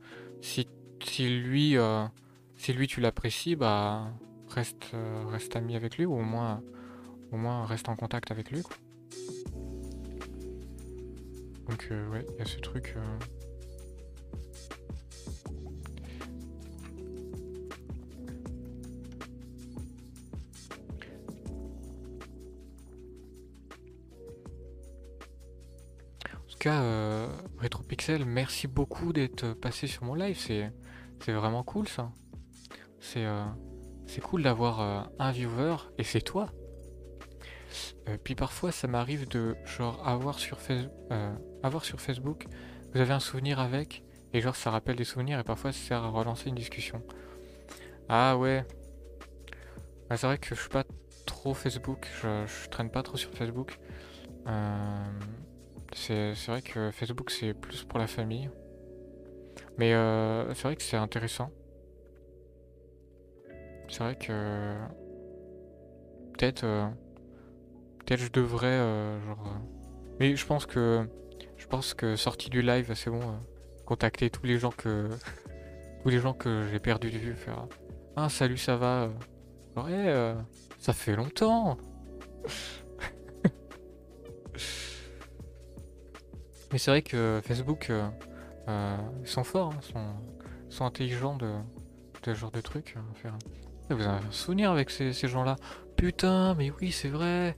si, si lui si lui tu l'apprécies bah reste, euh, reste ami avec lui ou au moins, au moins reste en contact avec lui. Donc euh, ouais, il y a ce truc. Euh. En tout cas, RetroPixel, merci beaucoup d'être passé sur mon live. C'est, vraiment cool ça. C'est, c'est cool d'avoir euh, un viewer et c'est toi. Euh, puis parfois ça m'arrive de genre avoir sur, euh, avoir sur Facebook, vous avez un souvenir avec, et genre ça rappelle des souvenirs et parfois ça sert à relancer une discussion. Ah ouais. Bah, c'est vrai que je suis pas trop Facebook, je, traîne pas trop sur Facebook. C'est vrai que Facebook c'est plus pour la famille. Mais c'est vrai que c'est intéressant. C'est vrai que peut-être euh, peut-être je devrais euh, genre euh, mais je pense que je pense que sorti du live c'est bon contacter tous les gens que tous les gens que j'ai perdu de vue faire ah salut ça va ouais ça fait longtemps mais c'est vrai que Facebook ils sont forts hein, sont, intelligents de, ce genre de trucs faire vous avez un souvenir avec ces, gens-là? Putain, mais oui, c'est vrai.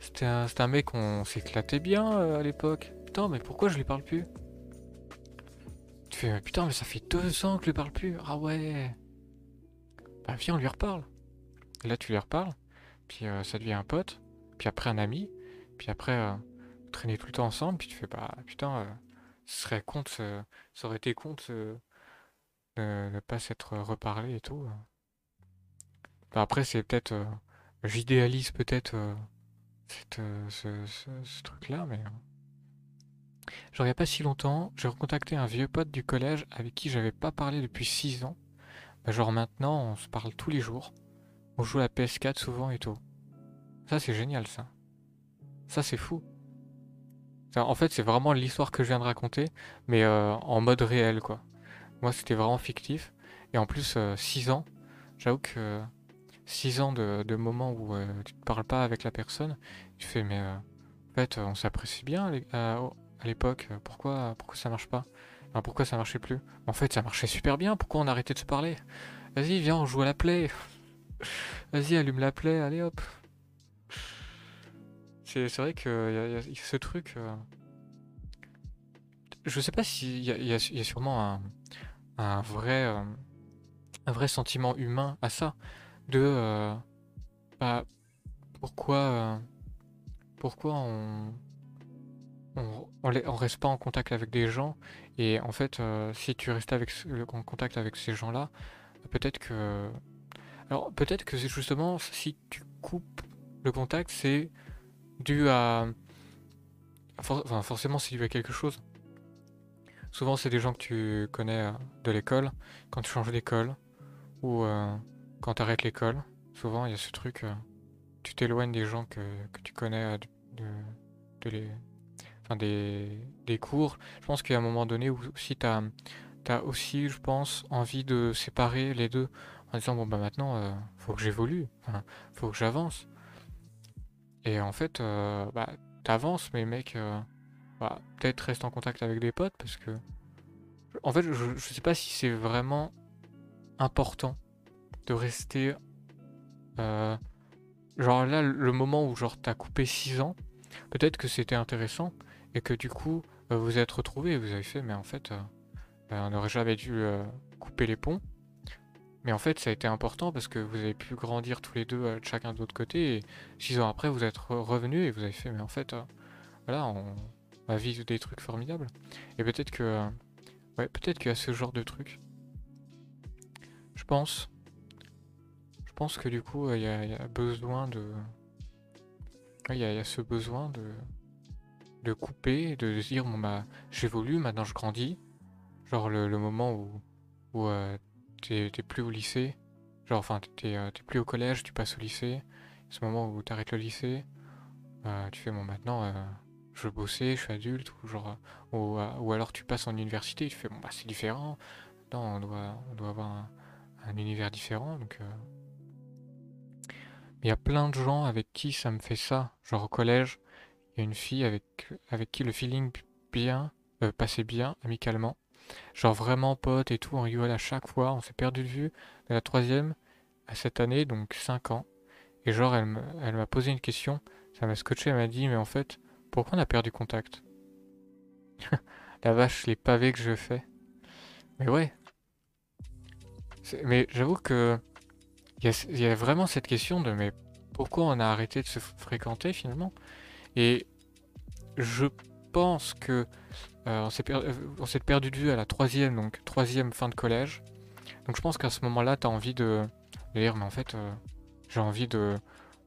C'était un, un, mec, on s'éclatait bien euh, à l'époque. Putain, mais pourquoi je lui parle plus? Tu fais, putain, mais ça fait deux ans que je lui parle plus. Ah ouais. Bah viens, on lui reparle. là, tu lui reparles. Puis euh, ça devient un pote. Puis après, un ami. Puis après, euh, traîner tout le temps ensemble. Puis tu fais, bah putain, ce serait con, ça aurait été con de ne pas s'être reparlé et tout après, c'est peut-être. Euh, j'idéalise peut-être euh, euh, ce, truc-là, mais. Genre, il a pas si longtemps, j'ai recontacté un vieux pote du collège avec qui j'avais pas parlé depuis 6 ans. Bah, genre, maintenant, on se parle tous les jours. On joue à la PS4 souvent et tout. Ça, c'est génial, ça. Ça, c'est fou. En fait, c'est vraiment l'histoire que je viens de raconter, mais en mode réel, quoi. Moi, c'était vraiment fictif. Et en plus, 6 ans, j'avoue que 6 ans de, moments où euh, tu ne parles pas avec la personne, tu fais mais euh, en fait on s'apprécie bien à, l'époque, pourquoi, pourquoi ça marche pas? Pourquoi ça marchait plus? En fait ça marchait super bien, pourquoi on a arrêté de se parler? Vas-y viens on joue à la play. Vas-y allume la play, allez hop C'est vrai qu'il y, a ce truc... Euh, je sais pas s'il y, y, a sûrement un, vrai, un vrai sentiment humain à ça de euh, bah, pourquoi, euh, pourquoi on, on, reste pas en contact avec des gens. Et en fait, si tu restes avec, en contact avec ces gens-là, peut-être que... Alors peut-être que c'est justement si tu coupes le contact, c'est dû à... enfin forcément c'est dû à quelque chose. Souvent c'est des gens que tu connais de l'école, quand tu changes d'école, ou quand tu arrêtes l'école. Souvent il y a ce truc, tu t'éloignes des gens que, tu connais de, de les, enfin, des, des cours. Je pense qu'il y a un moment donné où si tu as aussi, je pense, envie de séparer les deux en disant bon bah maintenant euh, faut que j'évolue, faut que j'avance. Et en fait, euh, bah t'avances, mais mec, euh, bah, peut-être reste en contact avec des potes parce que en fait, je, sais pas si c'est vraiment important de rester. genre là, le moment où genre t'as coupé 6 ans, peut-être que c'était intéressant et que du coup vous êtes retrouvés et vous avez fait, mais en fait. Euh, on n'aurait jamais dû euh, couper les ponts. Mais en fait, ça a été important parce que vous avez pu grandir tous les deux euh, chacun de l'autre côté. Et six ans après, vous êtes revenus et vous avez fait, mais en fait, voilà, on va vivre des trucs formidables. Et peut-être que, ouais, peut-être qu'il y a ce genre de trucs. Je pense. Je pense que du coup, il y, a besoin de. Il y, a ce besoin de, de couper, de dire, bon bah, j'évolue, maintenant je grandis. Genre le, moment où, où euh, t'es plus au lycée, genre enfin t'es euh, plus au collège, tu passes au lycée, ce moment où t'arrêtes le lycée, euh, tu fais bon maintenant je veux bosser, je suis adulte, ou genre ou, ou alors tu passes en université, tu fais bon bah c'est différent, non on doit on doit avoir un, univers différent donc il y a plein de gens avec qui ça me fait ça, genre au collège, il y a une fille avec avec qui le feeling bien passait bien amicalement Genre vraiment pote et tout, on rigole à chaque fois. On s'est perdu de vue de la troisième à cette année, donc 5 ans. Et genre, elle m'a posé une question. Ça m'a scotché, elle m'a dit, mais en fait, pourquoi on a perdu contact? La vache, les pavés que je fais. Mais ouais. Mais j'avoue que... Il y, a vraiment cette question de, mais pourquoi on a arrêté de se fréquenter finalement? Et je pense que on s'est perdu de vue à la troisième, donc troisième fin de collège. Donc je pense qu'à ce moment-là, tu as envie de, dire, mais en fait, euh, j'ai envie de,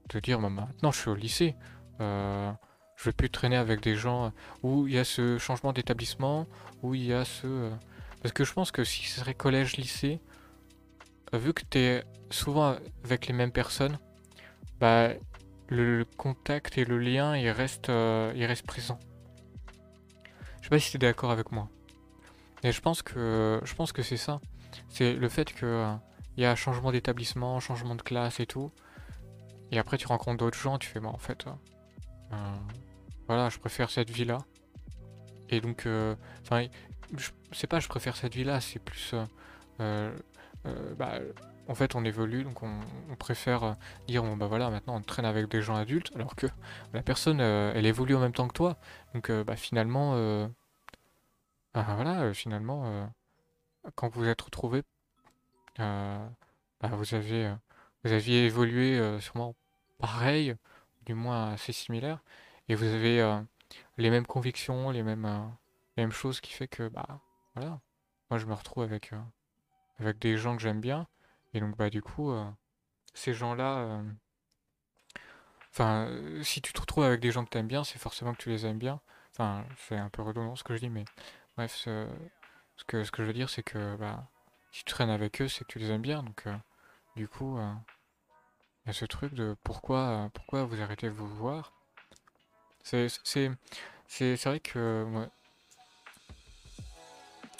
de dire, bah, maintenant je suis au lycée. je vais plus traîner avec des gens où il y a ce changement d'établissement, où il y a ce... Parce que je pense que si ce serait collège-lycée, vu que tu es souvent avec les mêmes personnes, bah, le contact et le lien, il reste, il reste présent. Je sais pas si tu es d'accord avec moi. Mais je pense que je pense que c'est ça. C'est le fait que euh, il y a changement d'établissement, changement de classe et tout. Et après tu rencontres d'autres gens, tu fais bon en fait euh, euh, voilà, je préfère cette vie là. Et donc enfin c'est pas je préfère cette vie là, c'est plus bah, en fait on évolue donc on, préfère dire bon bah voilà maintenant on traîne avec des gens adultes alors que la personne elle évolue en même temps que toi donc bah finalement ah, voilà, euh, finalement, euh, quand vous êtes retrouvés, euh, bah, vous avez, vous aviez évolué sûrement pareil, du moins assez similaire, et vous avez les mêmes convictions, les mêmes, les mêmes choses qui fait que, bah, voilà, moi je me retrouve avec, avec des gens que j'aime bien, et donc, bah, du coup, ces gens-là, enfin, si tu te retrouves avec des gens que tu aimes bien, c'est forcément que tu les aimes bien. Enfin, c'est un peu redondant ce que je dis, mais Bref, ce, que, je veux dire, c'est que bah, si tu traînes avec eux, c'est que tu les aimes bien. Donc, euh, du coup, euh, il y a ce truc de pourquoi, euh, pourquoi vous arrêtez de vous voir? C'est vrai que.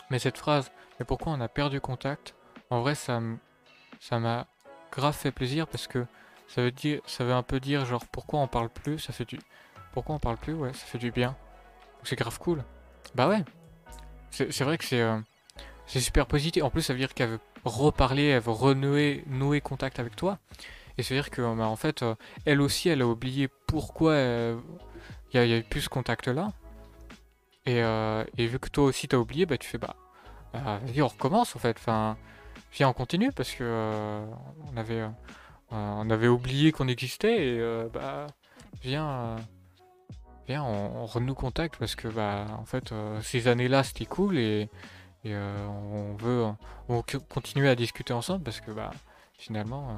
Mais cette phrase, mais pourquoi on a perdu contact? En vrai, ça m'a grave fait plaisir parce que ça veut dire ça veut un peu dire genre pourquoi on parle plus ça fait du pourquoi on parle plus? Ouais ça fait du bien c'est grave cool bah ouais c'est vrai que euh, c'est super positif. En plus, ça veut dire qu'elle veut reparler, elle veut renouer nouer contact avec toi. Et ça veut dire que, bah, en fait, euh, elle aussi, elle a oublié pourquoi euh, il y, a eu plus ce contact-là. Et, et, vu que toi aussi t'as oublié, bah tu fais bah, vas-y on recommence en fait. Enfin, viens on continue parce que on avait on avait oublié qu'on existait et bah viens bien, on, renoue contact parce que, bah, en fait, ces années-là, c'était cool et, on veut on continuer à discuter ensemble parce que, bah, finalement,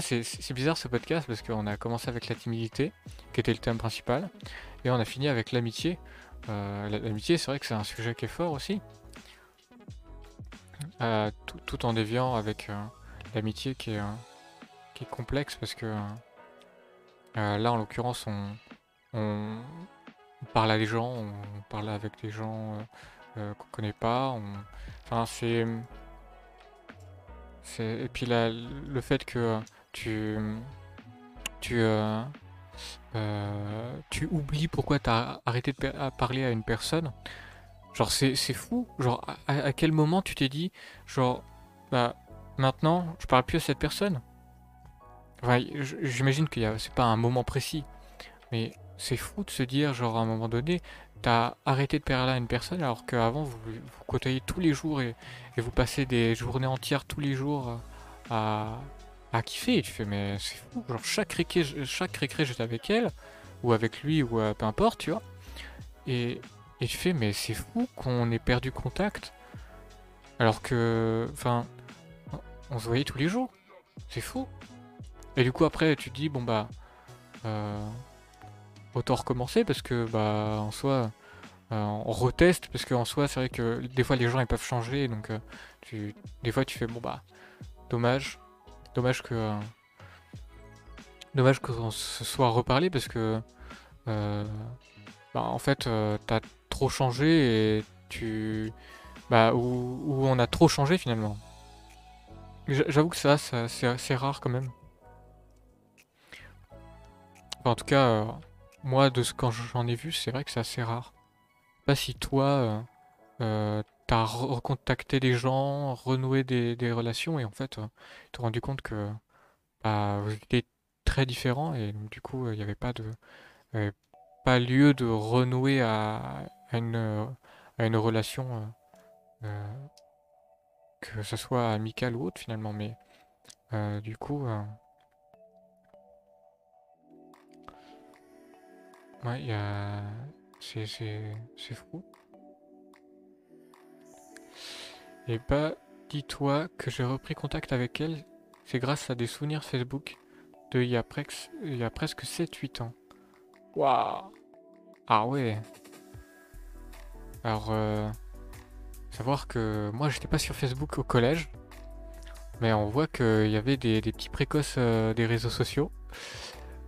c'est bizarre ce podcast parce qu'on a commencé avec la timidité, qui était le thème principal, et on a fini avec l'amitié. l'amitié, c'est vrai que c'est un sujet qui est fort aussi. tout, en déviant avec l'amitié qui est qui est complexe parce que euh, là, en l'occurrence, on, parle à des gens, on parle avec des gens euh, euh, qu'on connaît pas. Enfin, c'est. Et puis là, le fait que tu. Tu. tu oublies pourquoi tu as arrêté de parler à une personne. Genre, c'est fou. Genre, à, quel moment tu t'es dit, genre, bah, maintenant, je parle plus à cette personne? J'imagine que c'est pas un moment précis, mais c'est fou de se dire, genre à un moment donné, t'as arrêté de parler à une personne alors qu'avant vous, vous côtoyez tous les jours et, vous passez des journées entières tous les jours à, à kiffer. Et tu fais, mais c'est fou, genre chaque récré, chaque récré j'étais avec elle, ou avec lui, ou euh, peu importe, tu vois. Et, et tu fais, mais c'est fou qu'on ait perdu contact alors que, enfin, on se voyait tous les jours. C'est fou. Et du coup après tu te dis bon bah euh, autant recommencer parce que bah en soi euh, on reteste parce qu'en soi c'est vrai que des fois les gens ils peuvent changer. Donc euh, tu des fois tu fais bon bah dommage. Dommage que dommage qu'on se soit reparlé parce que bah, en fait t'as trop changé et tu bah où, on a trop changé finalement. J'avoue que ça, ça c'est rare quand même. En tout cas, euh, moi, de ce quand j'en ai vu, c'est vrai que c'est assez rare. Pas si toi, euh, euh, t'as recontacté des gens, renoué des, relations, et en fait, tu t'es rendu compte que bah, vous étiez très différents, et du coup, il n'y avait pas de pas lieu de renouer à, une, à une relation, que ce soit amicale ou autre finalement, mais du coup... Ouais, il y a... C'est fou. Et bah, dis-toi que j'ai repris contact avec elle, c'est grâce à des souvenirs Facebook de il y a, presque, il y a presque 7-8 ans. Waouh Ah ouais Alors, euh, savoir que moi j'étais pas sur Facebook au collège, mais on voit qu'il y avait des, petits précoces euh, des réseaux sociaux.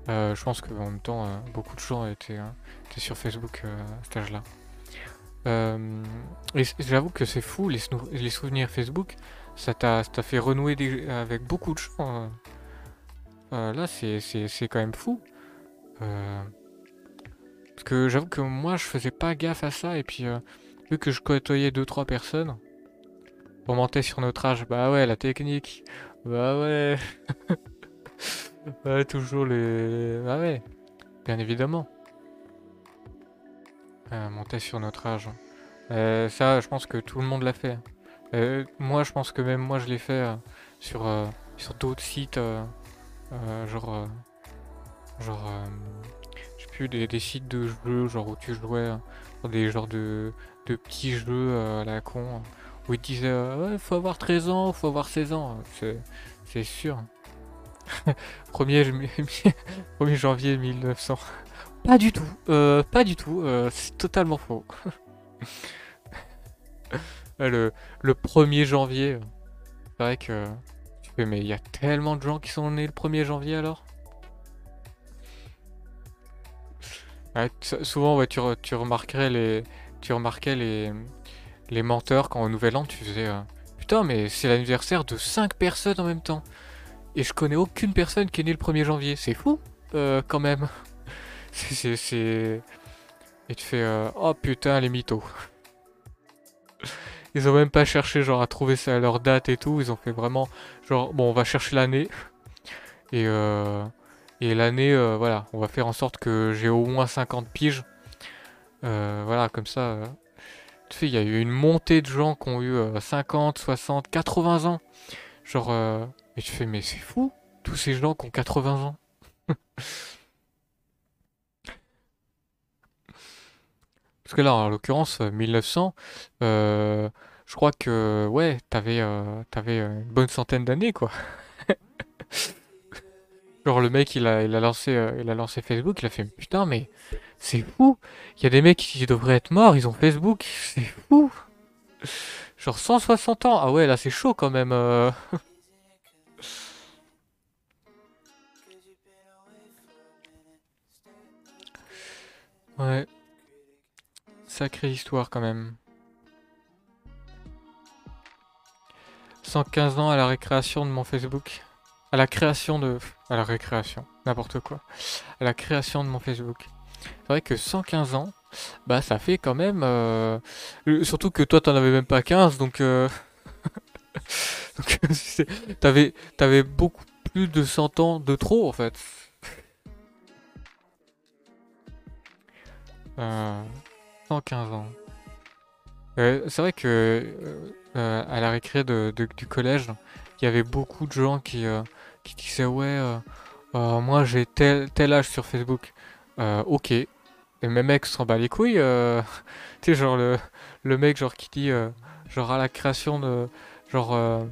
Euh, je pense qu'en même temps, euh, beaucoup de gens étaient, hein, sur Facebook euh, à cet âge-là. j'avoue que c'est fou, les, souvenirs Facebook, ça t'a fait renouer avec beaucoup de gens. Hein. là, c'est quand même fou. parce que j'avoue que moi, je faisais pas gaffe à ça, et puis vu que je côtoyais 2-3 personnes, pour monter sur notre âge, bah ouais, la technique, bah ouais. Toujours les... Ah ouais, bien évidemment. Euh, monter sur notre âge. Euh, ça, je pense que tout le monde l'a fait. Euh, moi, je pense que même moi, je l'ai fait sur, sur d'autres sites. genre... genre... je sais plus, des, sites de jeux, genre où tu jouais des genres de, de petits jeux à la con. Où ils disaient, ouais, faut avoir 13 ans, faut avoir 16 ans. C'est sûr. 1er, janvier 1900. Pas du tout. Euh, pas du tout. Euh, c'est totalement faux. le, le 1er janvier. C'est vrai que... Mais il y a tellement de gens qui sont nés le 1er janvier alors? Souvent, ouais, tu, tu, remarquerais les, tu remarquais les, les menteurs quand au Nouvel An, tu faisais... Euh, Putain, mais c'est l'anniversaire de 5 personnes en même temps. Et je connais aucune personne qui est née le 1er janvier. C'est fou, euh, quand même. c'est... Et tu fais... Euh, oh putain, les mythos. Ils ont même pas cherché genre à trouver ça leur date et tout. Ils ont fait vraiment genre bon on va chercher l'année. Et, euh, et l'année voilà on va faire en sorte que j'ai au moins 50 piges. voilà comme ça. tu sais il y a eu une montée de gens qui ont eu 50, 60, 80 ans. Genre et tu fais, mais c'est fou, tous ces gens qui ont 80 ans. Parce que là, en l'occurrence, 1900, je crois que, ouais, t'avais avais une bonne centaine d'années, quoi. Genre le mec il a, il a lancé il a lancé Facebook, il a fait putain mais c'est fou. Il y a des mecs qui devraient être morts, ils ont Facebook, c'est fou. Genre 160 ans. Ah ouais, là c'est chaud quand même. ouais. Sacrée histoire quand même. 115 ans à la récréation de mon Facebook. À la création de... À la récréation. N'importe quoi. À la création de mon Facebook. C'est vrai que 115 ans, bah ça fait quand même... Euh, surtout que toi t'en avais même pas 15, donc... Euh... t'avais, t'avais beaucoup plus de 100 ans de trop en fait. Euh, 115 ans. c'est vrai que euh, à la récré de, du collège, il y avait beaucoup de gens qui, euh, qui disaient ouais, moi j'ai tel, tel âge sur Facebook. ok, et mes mecs s'en bat les couilles. Euh, tu sais, genre le, le mec genre qui dit, euh, genre à la création de, genre euh,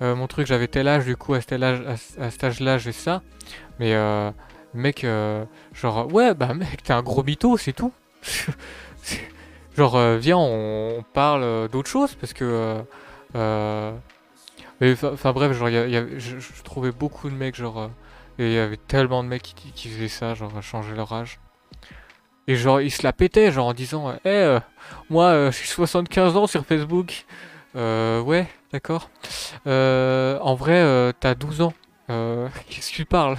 mon truc, j'avais tel âge, du coup à cet âge, à, cet âge-là, j'ai ça. Mais mec, genre ouais, bah mec, t'es un gros mytho, c'est tout. genre viens, on, parle d'autre chose parce que. Enfin bref, genre, y je, trouvais beaucoup de mecs, genre, et il y avait tellement de mecs qui, faisaient ça, genre, changer leur âge. Et genre, il se la pétait, genre en disant Eh, euh, moi, euh, j'ai 75 ans sur Facebook. Euh, ouais, d'accord. en vrai, t'as 12 ans. Qu'est-ce que tu parles?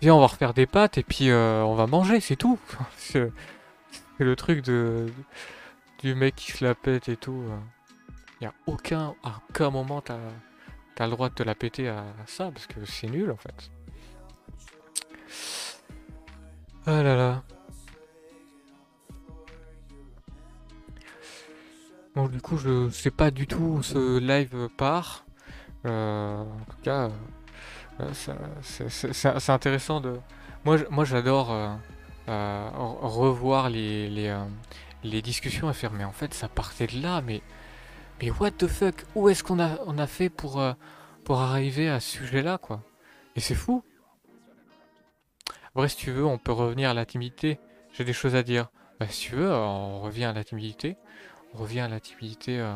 Viens, on va refaire des pâtes et puis on va manger, c'est tout. c'est le truc de, du mec qui se la pète et tout. Il a aucun, à aucun moment t'as as le droit de te la péter à ça parce que c'est nul en fait. Ah là là. Bon, du coup, je sais pas du tout où ce live part. Euh, en tout cas, euh, c'est intéressant de. Moi, moi j'adore euh, revoir les, les, discussions et faire, mais en fait, ça partait de là, mais. Mais what the fuck? Où est-ce qu'on a, on a fait pour, pour arriver à ce sujet-là, quoi? Et c'est fou. Après, si tu veux, on peut revenir à la timidité. J'ai des choses à dire. Bah, si tu veux, on revient à la timidité on revient à la timidité euh,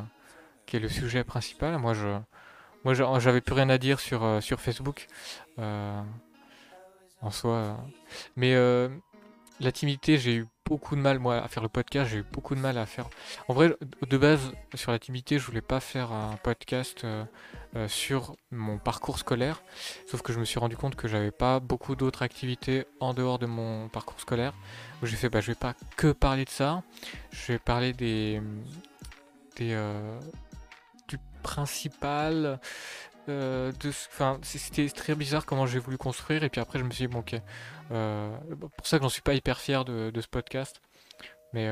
qui est le sujet principal. Moi, je, moi, j'avais plus rien à dire sur, euh, sur Facebook euh, en soi. mais la timidité, j'ai eu beaucoup de mal moi à faire le podcast, j'ai eu beaucoup de mal à faire. En vrai, de base sur la timidité, je voulais pas faire un podcast sur mon parcours scolaire, sauf que je me suis rendu compte que j'avais pas beaucoup d'autres activités en dehors de mon parcours scolaire j'ai fait bah je vais pas que parler de ça, je vais parler des, euh, du principal. Euh, c'était très bizarre comment j'ai voulu construire et puis après je me suis dit bon ok, euh, pour ça que j'en suis pas hyper fier de, ce podcast, mais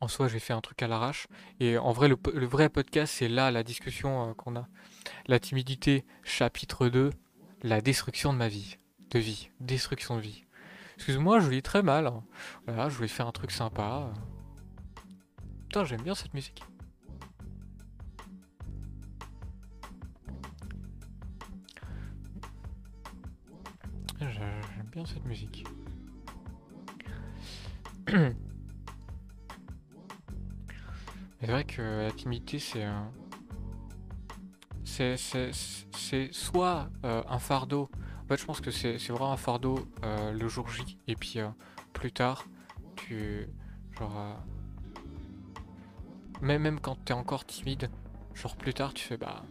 en soi j'ai fait un truc à l'arrache et en vrai le, le vrai podcast c'est là la discussion qu'on a, la timidité chapitre 2, la destruction de ma vie, de vie, destruction de vie. Excuse-moi, je lis très mal. Voilà, je voulais faire un truc sympa. Putain, j'aime bien cette musique. J'aime bien cette musique. C'est vrai que la timidité, c'est un... C'est soit euh, un fardeau je pense que c'est vraiment un fardeau euh, le jour J. Et puis euh, plus tard, tu. Genre. Même, même quand t'es encore timide, genre plus tard, tu fais bah.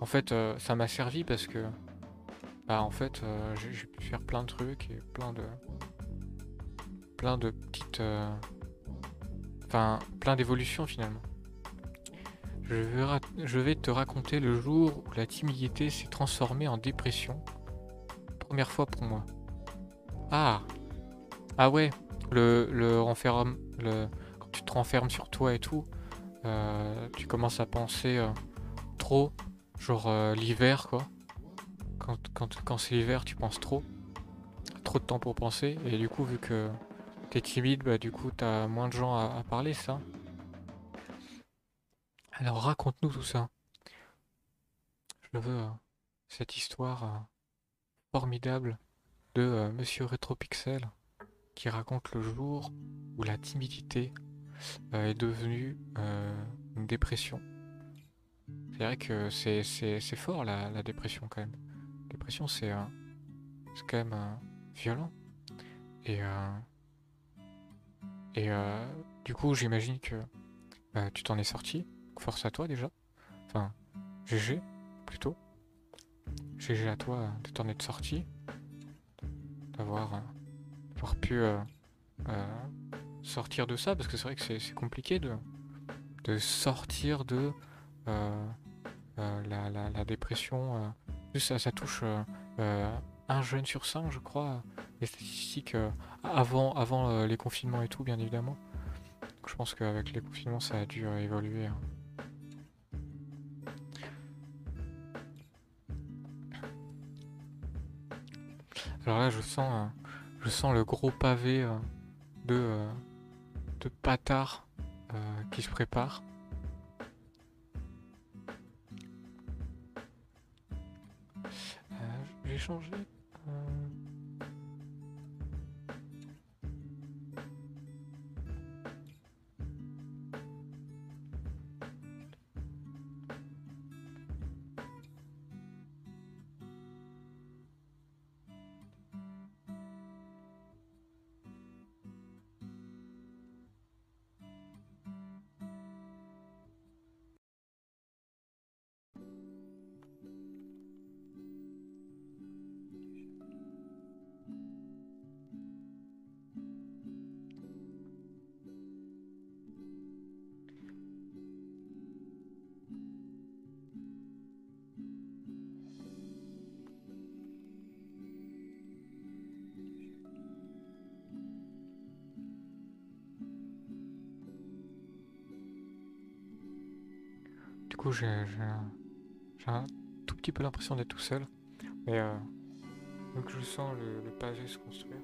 En fait, ça m'a servi parce que. Bah, en fait, j'ai pu faire plein de trucs et plein de. Plein de petites. Enfin, plein d'évolutions finalement. Je vais, te raconter le jour où la timidité s'est transformée en dépression première fois pour moi. Ah Ah ouais, le, le renferme, le, quand tu te renfermes sur toi et tout, euh, tu commences à penser euh, trop, genre euh, l'hiver quoi. Quand, c'est l'hiver, tu penses trop. Trop de temps pour penser, et du coup, vu que t'es timide, bah du coup t'as moins de gens à, parler, ça? Alors raconte-nous tout ça. Je veux euh, cette histoire euh, formidable de euh, Monsieur Retropixel qui raconte le jour où la timidité est devenue une dépression. C'est vrai que c'est fort la, dépression quand même. Dépression c'est quand même violent. Et, et du coup j'imagine que bah, tu t'en es sorti. Force à toi déjà. Enfin, GG plutôt. GG à toi de t'en être sorti. D'avoir euh, pu euh, euh, sortir de ça, parce que c'est vrai que c'est compliqué de, sortir de la, dépression. Ça, touche un jeune sur cinq, je crois, les statistiques avant, avant les confinements et tout, bien évidemment. je pense qu'avec les confinements, ça a dû évoluer. Hein. Alors là, je sens, euh, je sens le gros pavé euh, de, euh, de qui se prépare. J'ai changé. J'ai un, tout petit peu l'impression d'être tout seul. Mais euh, donc je sens le, le pavé se construire.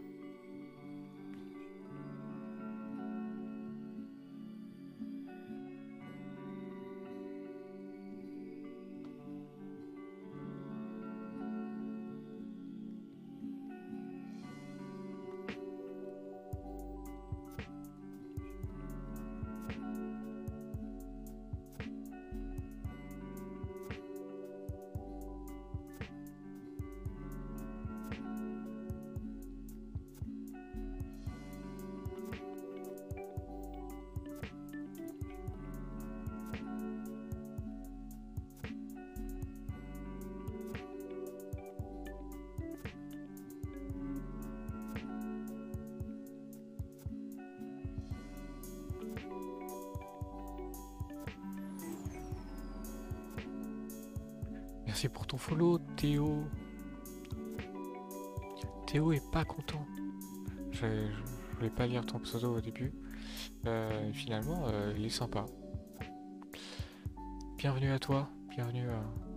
Content. Je, voulais pas lire ton pseudo au début. Euh, finalement, euh, il est sympa. Bienvenue à toi. Bienvenue à,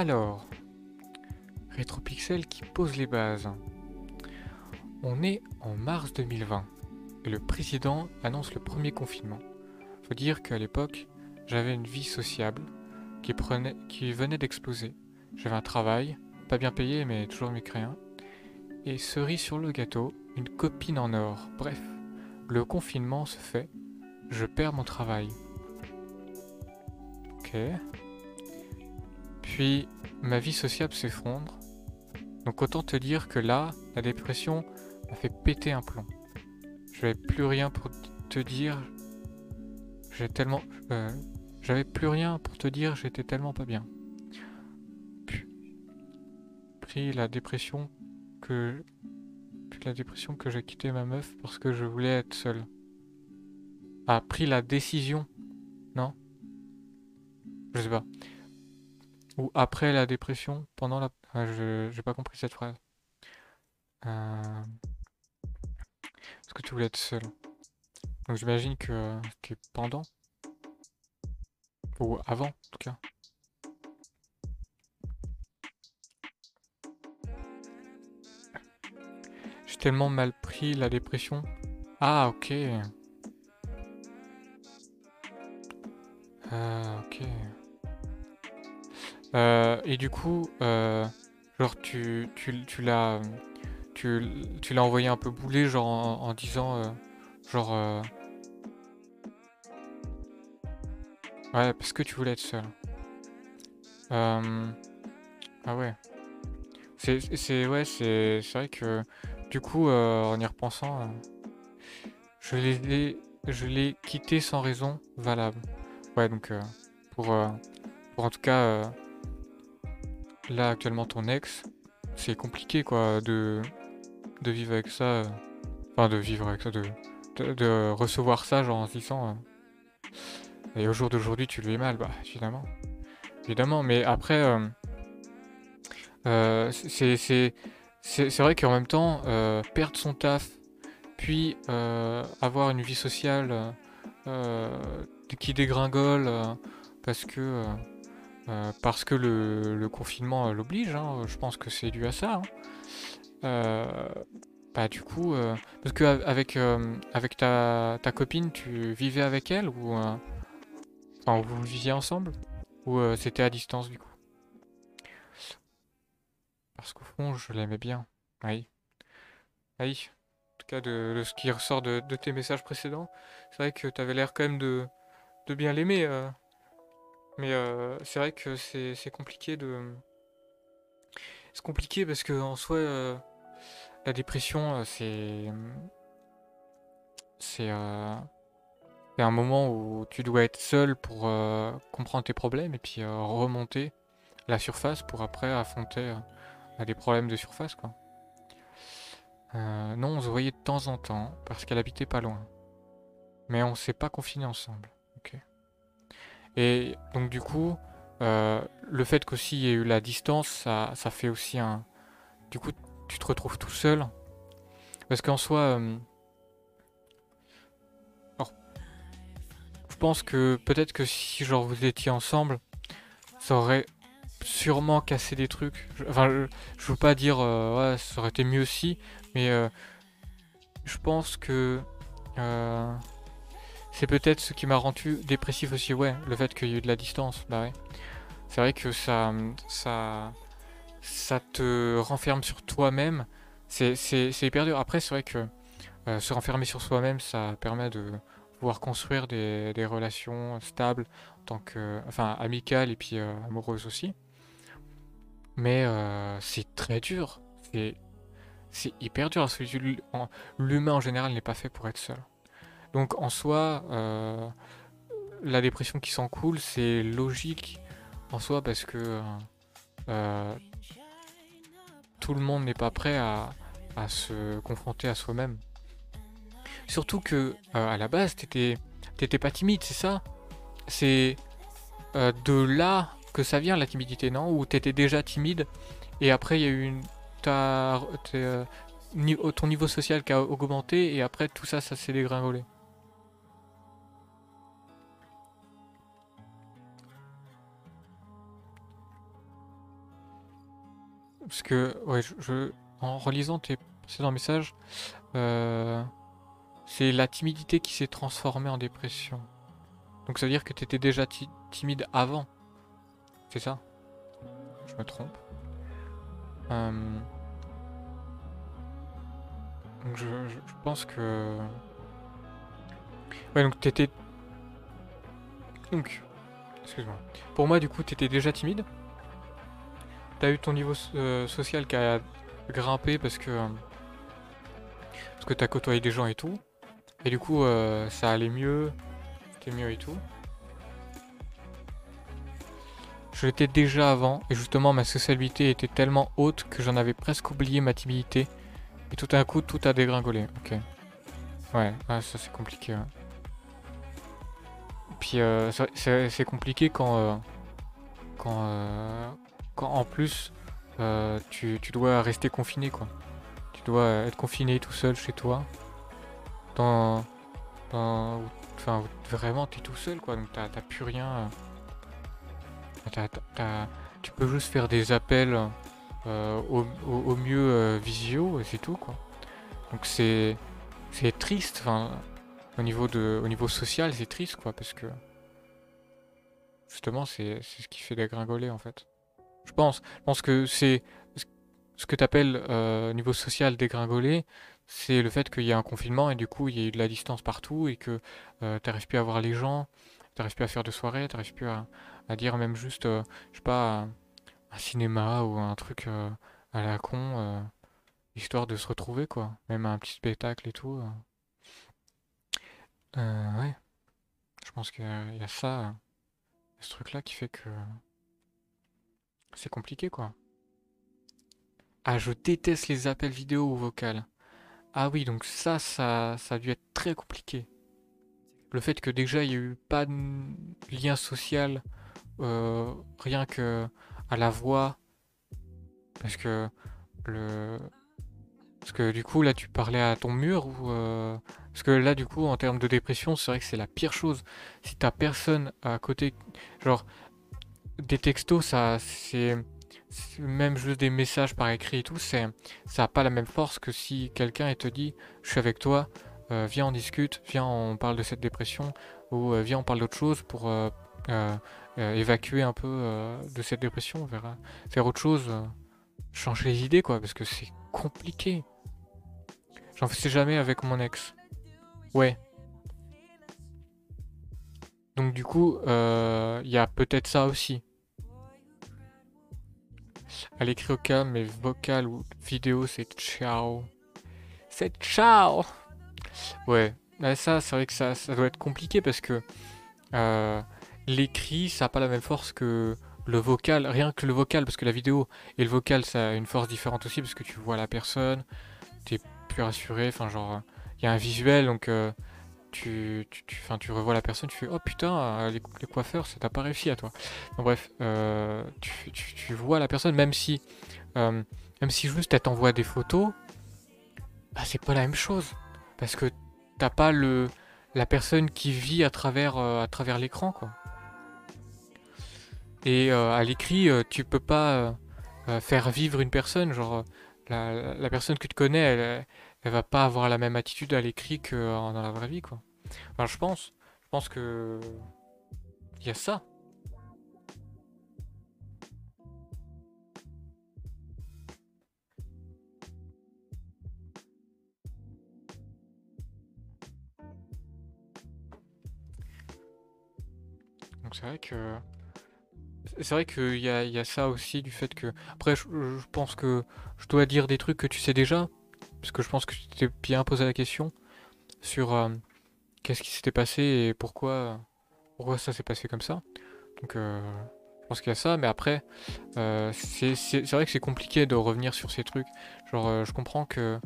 Alors, Retropixel qui pose les bases. On est en mars 2020 et le président annonce le premier confinement. Faut dire qu'à l'époque, j'avais une vie sociable qui, venait d'exploser. J'avais un travail, pas bien payé mais toujours mécréant. Et cerise sur le gâteau, une copine en or. Bref, le confinement se fait, je perds mon travail. Ok. Puis, ma vie sociable s'effondre. Donc autant te dire que là, la dépression m'a fait péter un plomb. Je n'avais plus rien pour te dire. J'ai tellement... Euh, j'avais plus rien pour te dire, j'étais tellement pas bien. Puis, la dépression que... Puis la dépression que j'ai quitté ma meuf parce que je voulais être seul. A pris la décision. Non? Je sais pas ou après la dépression, pendant la... je j'ai pas compris cette phrase. Euh... Est-ce que tu voulais être seul? Donc j'imagine que tu es pendant. Ou avant, en tout cas. J'ai tellement mal pris la dépression. Ah, ok. Euh, ok. Euh, et du coup, euh, genre tu, tu, tu l'as tu, tu l'as envoyé un peu bouler, genre en, disant, euh, genre, ouais, parce que tu voulais être seul. Ah ouais. C'est, ouais, c'est, vrai que du coup, en y repensant, je l'ai, je l'ai quitté sans raison valable. Ouais, donc pour, pour en tout cas là actuellement ton ex, c'est compliqué quoi de, de vivre avec ça. Euh, enfin de vivre avec ça, de, recevoir ça genre en se disant euh, et au jour d'aujourd'hui tu lui es mal, bah évidemment. Évidemment, mais après euh, c'est vrai qu'en même temps perdre son taf puis avoir une vie sociale qui dégringole parce que euh, parce que le, confinement euh, l'oblige, hein, je pense que c'est dû à ça. Hein. Euh, bah du coup, parce que avec, avec ta, copine, tu vivais avec elle ou vous viviez ensemble? Ou c'était à distance du coup? Parce qu'au fond, je l'aimais bien. Oui. Oui. En tout cas, de, ce qui ressort de, tes messages précédents, c'est vrai que tu avais l'air quand même de bien l'aimer. Mais euh, c'est vrai que c'est compliqué de. C'est compliqué parce que en soi, euh, la dépression, euh, c'est. C'est un moment où tu dois être seul pour comprendre tes problèmes et puis remonter la surface pour après affronter des problèmes de surface. Quoi. non, on se voyait de temps en temps parce qu'elle habitait pas loin. Mais on s'est pas confinés ensemble. Et donc du coup, euh, le fait qu'aussi il y ait eu la distance, ça, ça, fait aussi un... Du coup, tu te retrouves tout seul. Parce qu'en soi... Euh, je pense que peut-être que si genre vous étiez ensemble, ça aurait sûrement cassé des trucs. enfin, je, veux pas dire euh, ouais, ça aurait été mieux aussi, mais je pense que c'est peut-être ce qui m'a rendu dépressif aussi, ouais, le fait qu'il y ait eu de la distance, bah ouais. C'est vrai que ça, ça, ça te renferme sur toi-même. C'est, hyper dur. Après, c'est vrai que euh, se renfermer sur soi-même, ça permet de pouvoir construire des, relations stables, tant que, enfin, amicales et puis euh, amoureuses aussi. Mais euh, c'est très dur. C'est hyper dur. L'humain en général n'est pas fait pour être seul. Donc en soi, euh, la dépression qui s'en coule, c'est logique en soi parce que euh, tout le monde n'est pas prêt à, se confronter à soi-même. Surtout que euh, à la base, t'étais, pas timide, c'est ça? C'est de là que ça vient la timidité, non? Ou t'étais déjà timide et après il y a eu ton niveau social qui a augmenté et après tout ça, ça s'est dégringolé? Parce que, ouais, je, en relisant tes précédents messages, euh, c'est la timidité qui s'est transformée en dépression. Donc ça veut dire que tu étais déjà timide avant. C'est ça? Je me trompe? Euh, donc je, pense que... Ouais, donc t'étais... Donc... Excuse-moi. Pour moi, du coup, t'étais déjà timide? T'as eu ton niveau euh, social qui a grimpé parce que parce que t'as côtoyé des gens et tout. Et du coup, euh, ça allait mieux, c'était mieux et tout. Je l'étais déjà avant, et justement ma sociabilité était tellement haute que j'en avais presque oublié ma timidité. Et tout d'un coup, tout a dégringolé. Ok. Ouais, ça c'est compliqué. Puis euh, c'est compliqué quand, quand, en plus tu, tu dois rester confiné quoi. Tu dois être confiné tout seul chez toi. Dans. dans enfin, vraiment, t'es tout seul quoi. Donc t'as plus rien. tu peux juste faire des appels euh, au, mieux euh, visio et c'est tout quoi. Donc c'est. C'est triste. Enfin, au niveau, de, au niveau social, c'est triste quoi. Parce que. Justement, c'est ce qui fait dégringoler en fait. Je pense. Je pense que c'est ce que tu appelles euh, niveau social dégringolé, c'est le fait qu'il y a un confinement et du coup il y a eu de la distance partout et que euh, tu n'arrives plus à voir les gens, tu n'arrives plus à faire de soirée, tu n'arrives plus à, dire même juste, euh, je sais pas, un, cinéma ou un truc à la con, histoire de se retrouver quoi, même un petit spectacle et tout. ouais, je pense qu'il y a ça, ce truc là qui fait que c'est compliqué quoi. Ah, je déteste les appels vidéo ou vocales. Ah oui, donc ça, ça, ça a dû être très compliqué. Le fait que déjà il n'y a eu pas de lien social, euh, rien que à la voix, parce que le, parce que du coup là tu parlais à ton mur ou euh, parce que là du coup en termes de dépression c'est vrai que c'est la pire chose. Si t'as personne à côté, genre des textos ça c'est même juste des messages par écrit et tout, ça n'a pas la même force que si quelqu'un te dit je suis avec toi, euh, viens on discute, viens on parle de cette dépression, ou euh, viens on parle d'autre chose pour euh, évacuer un peu de cette dépression, vers, faire autre chose, changer les idées quoi, parce que c'est compliqué. J'en faisais jamais avec mon ex. Ouais. Donc du coup, il y a peut-être ça aussi. À l'écrit au cas, mais vocal ou vidéo, c'est ciao. C'est ciao Ouais, ça, c'est vrai que ça, ça doit être compliqué parce que euh, l'écrit, ça n'a pas la même force que le vocal, rien que le vocal, parce que la vidéo et le vocal, ça a une force différente aussi, parce que tu vois la personne, tu es plus rassuré, enfin genre, il y a un visuel, donc euh, tu, tu, revois la personne, tu fais oh putain, euh, les, coiffeurs, ça t'a pas réussi à toi. Bref, euh, tu, vois la personne, même si, euh, même si juste elle t'envoie des photos, bah, c'est pas la même chose. Parce que t'as pas le, la personne qui vit à travers, travers l'écran. Et à l'écrit, tu peux pas faire vivre une personne, genre la, la personne que tu connais, elle, elle va pas avoir la même attitude à l'écrit que dans la vraie vie, quoi. Je pense. Je pense que... Il y a ça. Donc c'est vrai que... C'est vrai qu'il y a, ça aussi du fait que... Après, je pense que je dois dire des trucs que tu sais déjà parce que je pense que tu t'es bien posé la question sur euh, qu'est-ce qui s'était passé et pourquoi, pourquoi ça s'est passé comme ça. Donc euh, je pense qu'il y a ça, mais après, euh, c'est vrai que c'est compliqué de revenir sur ces trucs. Genre, je comprends que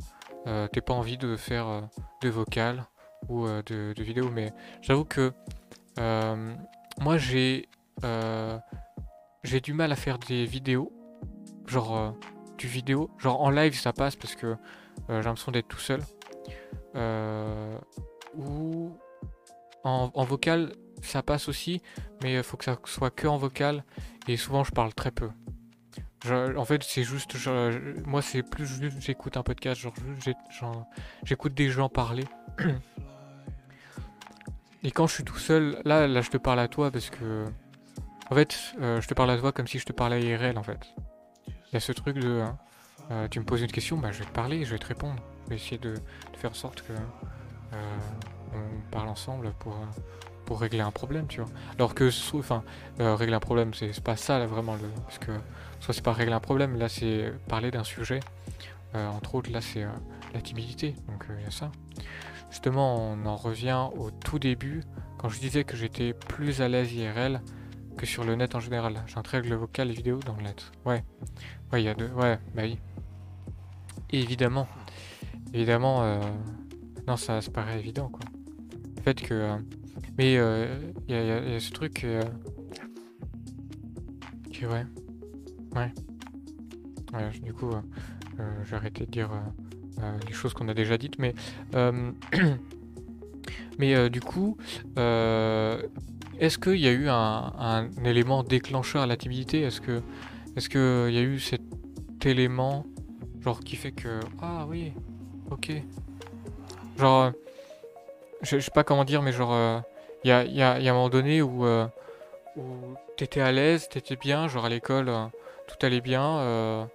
t'es pas envie de faire de vocal ou de, de vidéo, mais j'avoue que moi j'ai j'ai du mal à faire des vidéos, genre du vidéo, genre en live ça passe parce que j'ai l'impression d'être tout seul. Euh, ou en, vocal, ça passe aussi, mais il faut que ça soit que en vocal. Et souvent, je parle très peu. en fait, c'est juste, moi, c'est plus juste, j'écoute un podcast, genre, j'écoute des gens parler. Et quand je suis tout seul, là, là, je te parle à toi parce que, en fait, euh, je te parle à toi comme si je te parlais à IRL, en fait. Il y a ce truc de, hein, euh, tu me poses une question, bah, je vais te parler, je vais te répondre. Je vais essayer de, faire en sorte que euh, on parle ensemble pour, pour régler un problème, tu vois. Alors que, enfin, euh, régler un problème, c'est pas ça là vraiment, parce que soit c'est pas régler un problème, là c'est parler d'un sujet. entre autres, là c'est la timidité, donc il y a ça. Justement, on en revient au tout début, quand je disais que j'étais plus à l'aise IRL que sur le net en général. J'intègre le vocal et vidéo dans le net. Ouais, ouais, il y a deux. Ouais, bah oui évidemment, évidemment, euh, non, ça, ça paraît évident, quoi. Le fait que. Euh, mais il euh, y, a ce truc. qui, ouais. Ouais. Ouais, du coup, j'ai arrêté de dire les choses qu'on a déjà dites, mais mais du coup, est-ce qu'il y a eu un, un, élément déclencheur à la timidité? Est-ce que est-ce qu'il y a eu cet élément genre qui fait que ah oui, ok, genre je, sais pas comment dire, mais genre il y a, y, a, y, un moment donné où où t'étais à l'aise, t'étais bien, genre à l'école tout allait bien,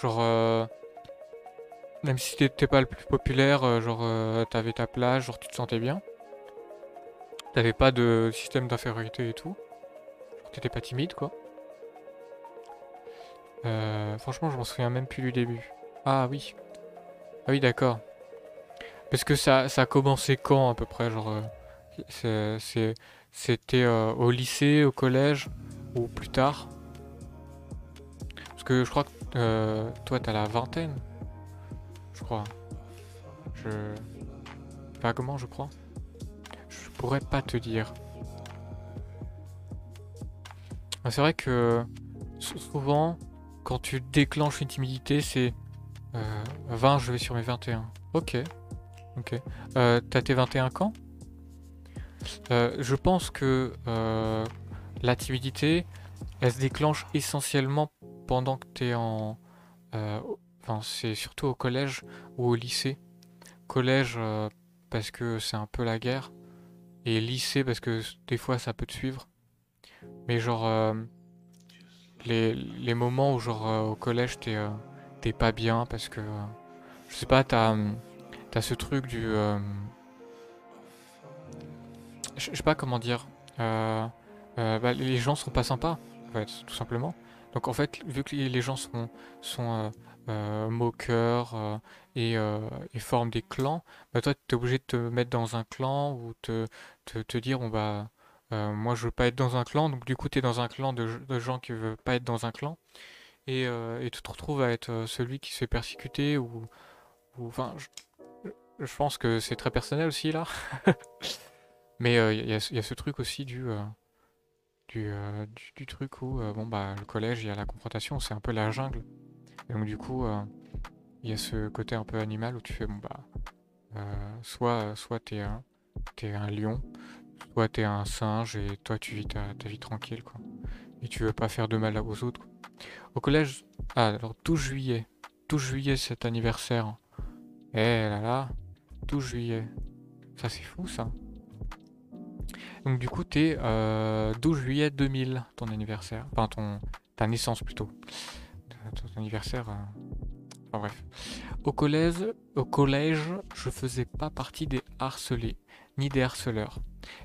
genre même si t'étais pas le plus populaire, genre t'avais ta place, genre tu te sentais bien. T'avais pas de système d'infériorité et tout. T'étais pas timide, quoi. Euh, franchement, je m'en souviens même plus du début. Ah oui. Ah oui, d'accord. Parce que ça, ça a commencé quand, à peu près Genre, euh, c'était euh, au lycée, au collège, ou plus tard? Parce que je crois que toi, t'as la vingtaine. Je crois. Je... Vaguement, je crois? Pourrais pas te dire. Ah, c'est vrai que souvent, quand tu déclenches une timidité, c'est 20, euh, je vais sur mes 21. Ok. Ok. Euh, T'as tes 21 quand? Euh, Je pense que euh, la timidité, elle se déclenche essentiellement pendant que tu es en... Enfin, c'est surtout au collège ou au lycée. Collège, parce que c'est un peu la guerre et lycée parce que des fois ça peut te suivre. Mais genre euh, les, les, moments où genre euh, au collège t'es euh, t'es pas bien parce que je sais pas t'as as ce truc du je sais pas comment dire bah, les gens sont pas sympas tout simplement. Donc en fait vu que les gens sont sont moqueurs et, forment des clans, bah toi tu es obligé de te mettre dans un clan ou te, te, dire on va euh, moi je veux pas être dans un clan donc du coup tu es dans un clan de, gens qui veulent pas être dans un clan. Et, euh, et tu te retrouves à être euh, celui qui se fait persécuter ou enfin je, pense que c'est très personnel aussi là. Mais il y, a ce truc aussi du du, du, truc où bon bah le collège il y a la confrontation c'est un peu la jungle. Et donc du coup il y a ce côté un peu animal où tu fais bon bah soit soit t'es un t'es un lion, toi t'es un singe et toi tu vis ta, vie tranquille quoi. Et tu veux pas faire de mal aux autres. Au collège, ah alors 12 juillet, 12 juillet cet anniversaire. Eh là là, 12 juillet. Ça c'est fou ça. Donc du coup t'es euh, 12 juillet 2000 ton anniversaire. Enfin ton ta naissance plutôt. Ton anniversaire. Euh, enfin bref. Au collège, au collège, je faisais pas partie des harcelés ni des harceleurs.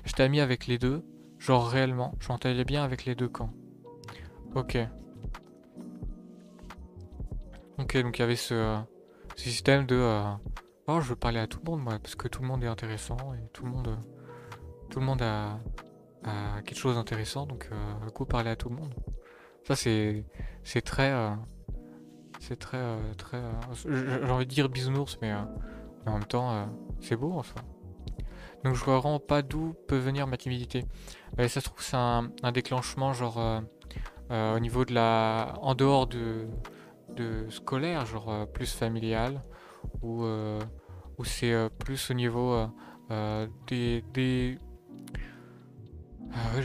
J'étais ami avec les deux, genre réellement, je m'entendais bien avec les deux camps. Ok. Ok, donc il y avait ce, système de... Euh, oh, je veux parler à tout le monde, moi, parce que tout le monde est intéressant et tout le monde... tout le monde a, quelque chose d'intéressant, donc euh, du coup, parler à tout le monde. Ça, c'est c'est très... Euh, c'est très... très J'ai envie de dire bisounours, mais en même temps, c'est beau en soi. Donc je vois vraiment pas d'où peut venir ma timidité. ça se trouve c'est un, déclenchement genre euh, euh, au niveau de la... en dehors de, scolaire, genre euh, plus familial, ou, c'est plus au niveau des... des...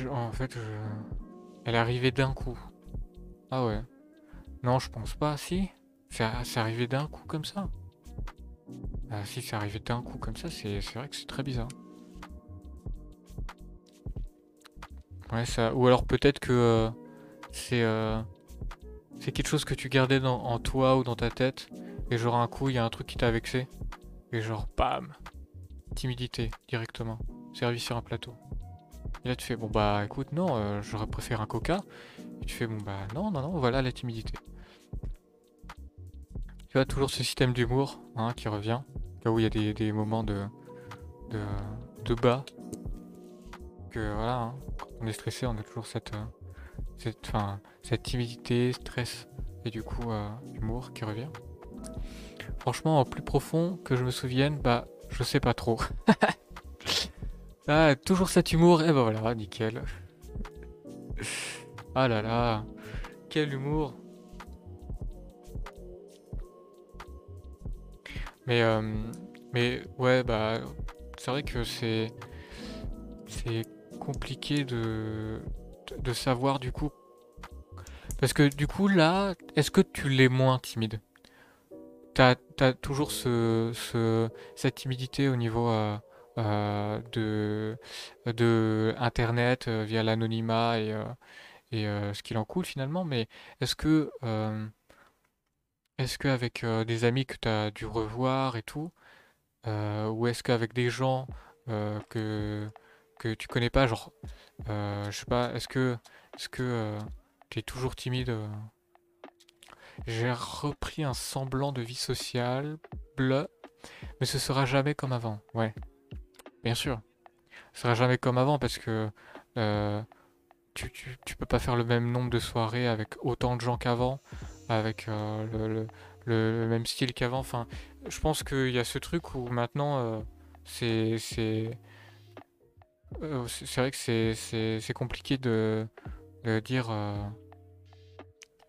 En fait, elle est arrivée d'un coup. Ah ouais. Non, je pense pas. Si C'est arrivé d'un coup comme ça. Ah si, c'est arrivé d'un coup comme ça, c'est vrai que c'est très bizarre. Ouais, ça. Ou alors peut-être que euh, c'est euh, c'est quelque chose que tu gardais en toi ou dans ta tête, et genre un coup il y a un truc qui t'a vexé, et genre bam, timidité directement, servi sur un plateau. Et là tu fais bon bah écoute non, euh, j'aurais préféré un coca. Et tu fais bon bah non non non voilà la timidité. Tu vois toujours ce système d'humour hein, qui revient, là où il y a des, des moments de, de, de bas. Donc euh, voilà, hein. on est stressé, on a toujours cette, euh, cette, fin, cette timidité, stress et du coup euh, humour qui revient. Franchement, au plus profond que je me souvienne, bah je sais pas trop. Ah, toujours cet humour, et bah voilà, nickel. Ah là là, quel humour. Mais, euh, mais ouais, bah, c'est vrai que. C'est compliqué de, savoir du coup. Parce que du coup, là, est-ce que tu l'es moins timide? T'as as toujours ce, ce, cette timidité au niveau euh, euh, de, de Internet euh, via l'anonymat et, ce qu'il en coule finalement, mais est-ce que est-ce des amis que tu as dû revoir et tout, ou est-ce qu'avec des gens que que tu connais pas, genre, euh, je sais pas, est-ce que, que euh, tu es toujours timide euh? J'ai repris un semblant de vie sociale, bleu, mais ce sera jamais comme avant, ouais. Bien sûr. Ce sera jamais comme avant parce que tu, tu, peux pas faire le même nombre de soirées avec autant de gens qu'avant, avec le, le, même style qu'avant. Enfin, je pense qu'il y a ce truc où maintenant, c'est euh, c'est vrai que c'est compliqué de, dire euh,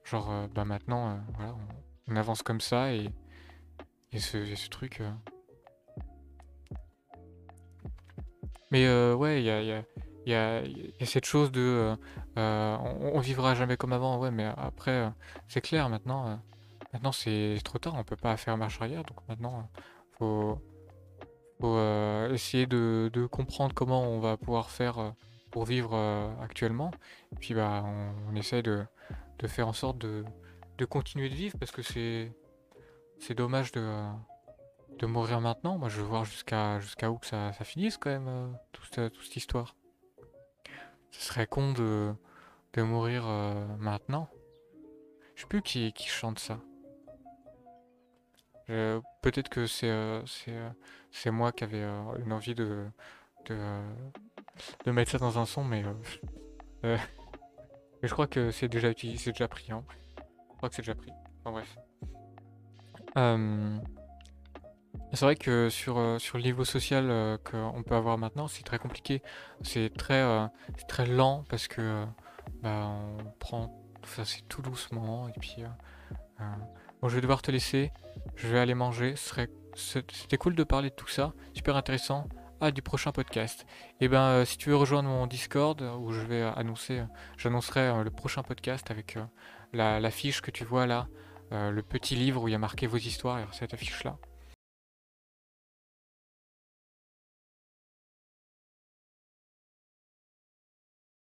genre euh, bah maintenant voilà, on, avance comme ça et, et ce, ce truc. Mais ouais, il y a, y, a, cette chose de on, on, vivra jamais comme avant, ouais, mais après c'est clair maintenant. maintenant c'est trop tard, on peut pas faire marche arrière, donc maintenant faut faut euh, essayer de, comprendre comment on va pouvoir faire euh, pour vivre euh, actuellement. Et puis bah on, essaie de, faire en sorte de, continuer de vivre parce que c'est c'est dommage de, de mourir maintenant. Moi je veux voir jusqu'à jusqu'à où que ça, finisse quand même toute, cette histoire. Ce serait con de, de mourir maintenant. Je sais plus qui, qui chante ça. Peut-être que c'est euh, c'est moi qui avais une envie de, de, mettre ça dans un son, mais, mais je crois que c'est déjà utilisé, c'est déjà pris. Hein. Je crois que c'est déjà pris. Bref. c'est vrai que sur, sur le niveau social qu'on peut avoir maintenant, c'est très compliqué. C'est très, très lent parce que bah, on prend. ça c'est tout doucement et puis. Bon, je vais devoir te laisser. Je vais aller manger. C'était cool de parler de tout ça. Super intéressant. Ah, du prochain podcast. Et eh ben, euh, si tu veux rejoindre mon Discord, où je vais annoncer, euh, j'annoncerai euh, le prochain podcast avec la, que tu vois là, le petit livre où il y a marqué vos histoires, et cette affiche là.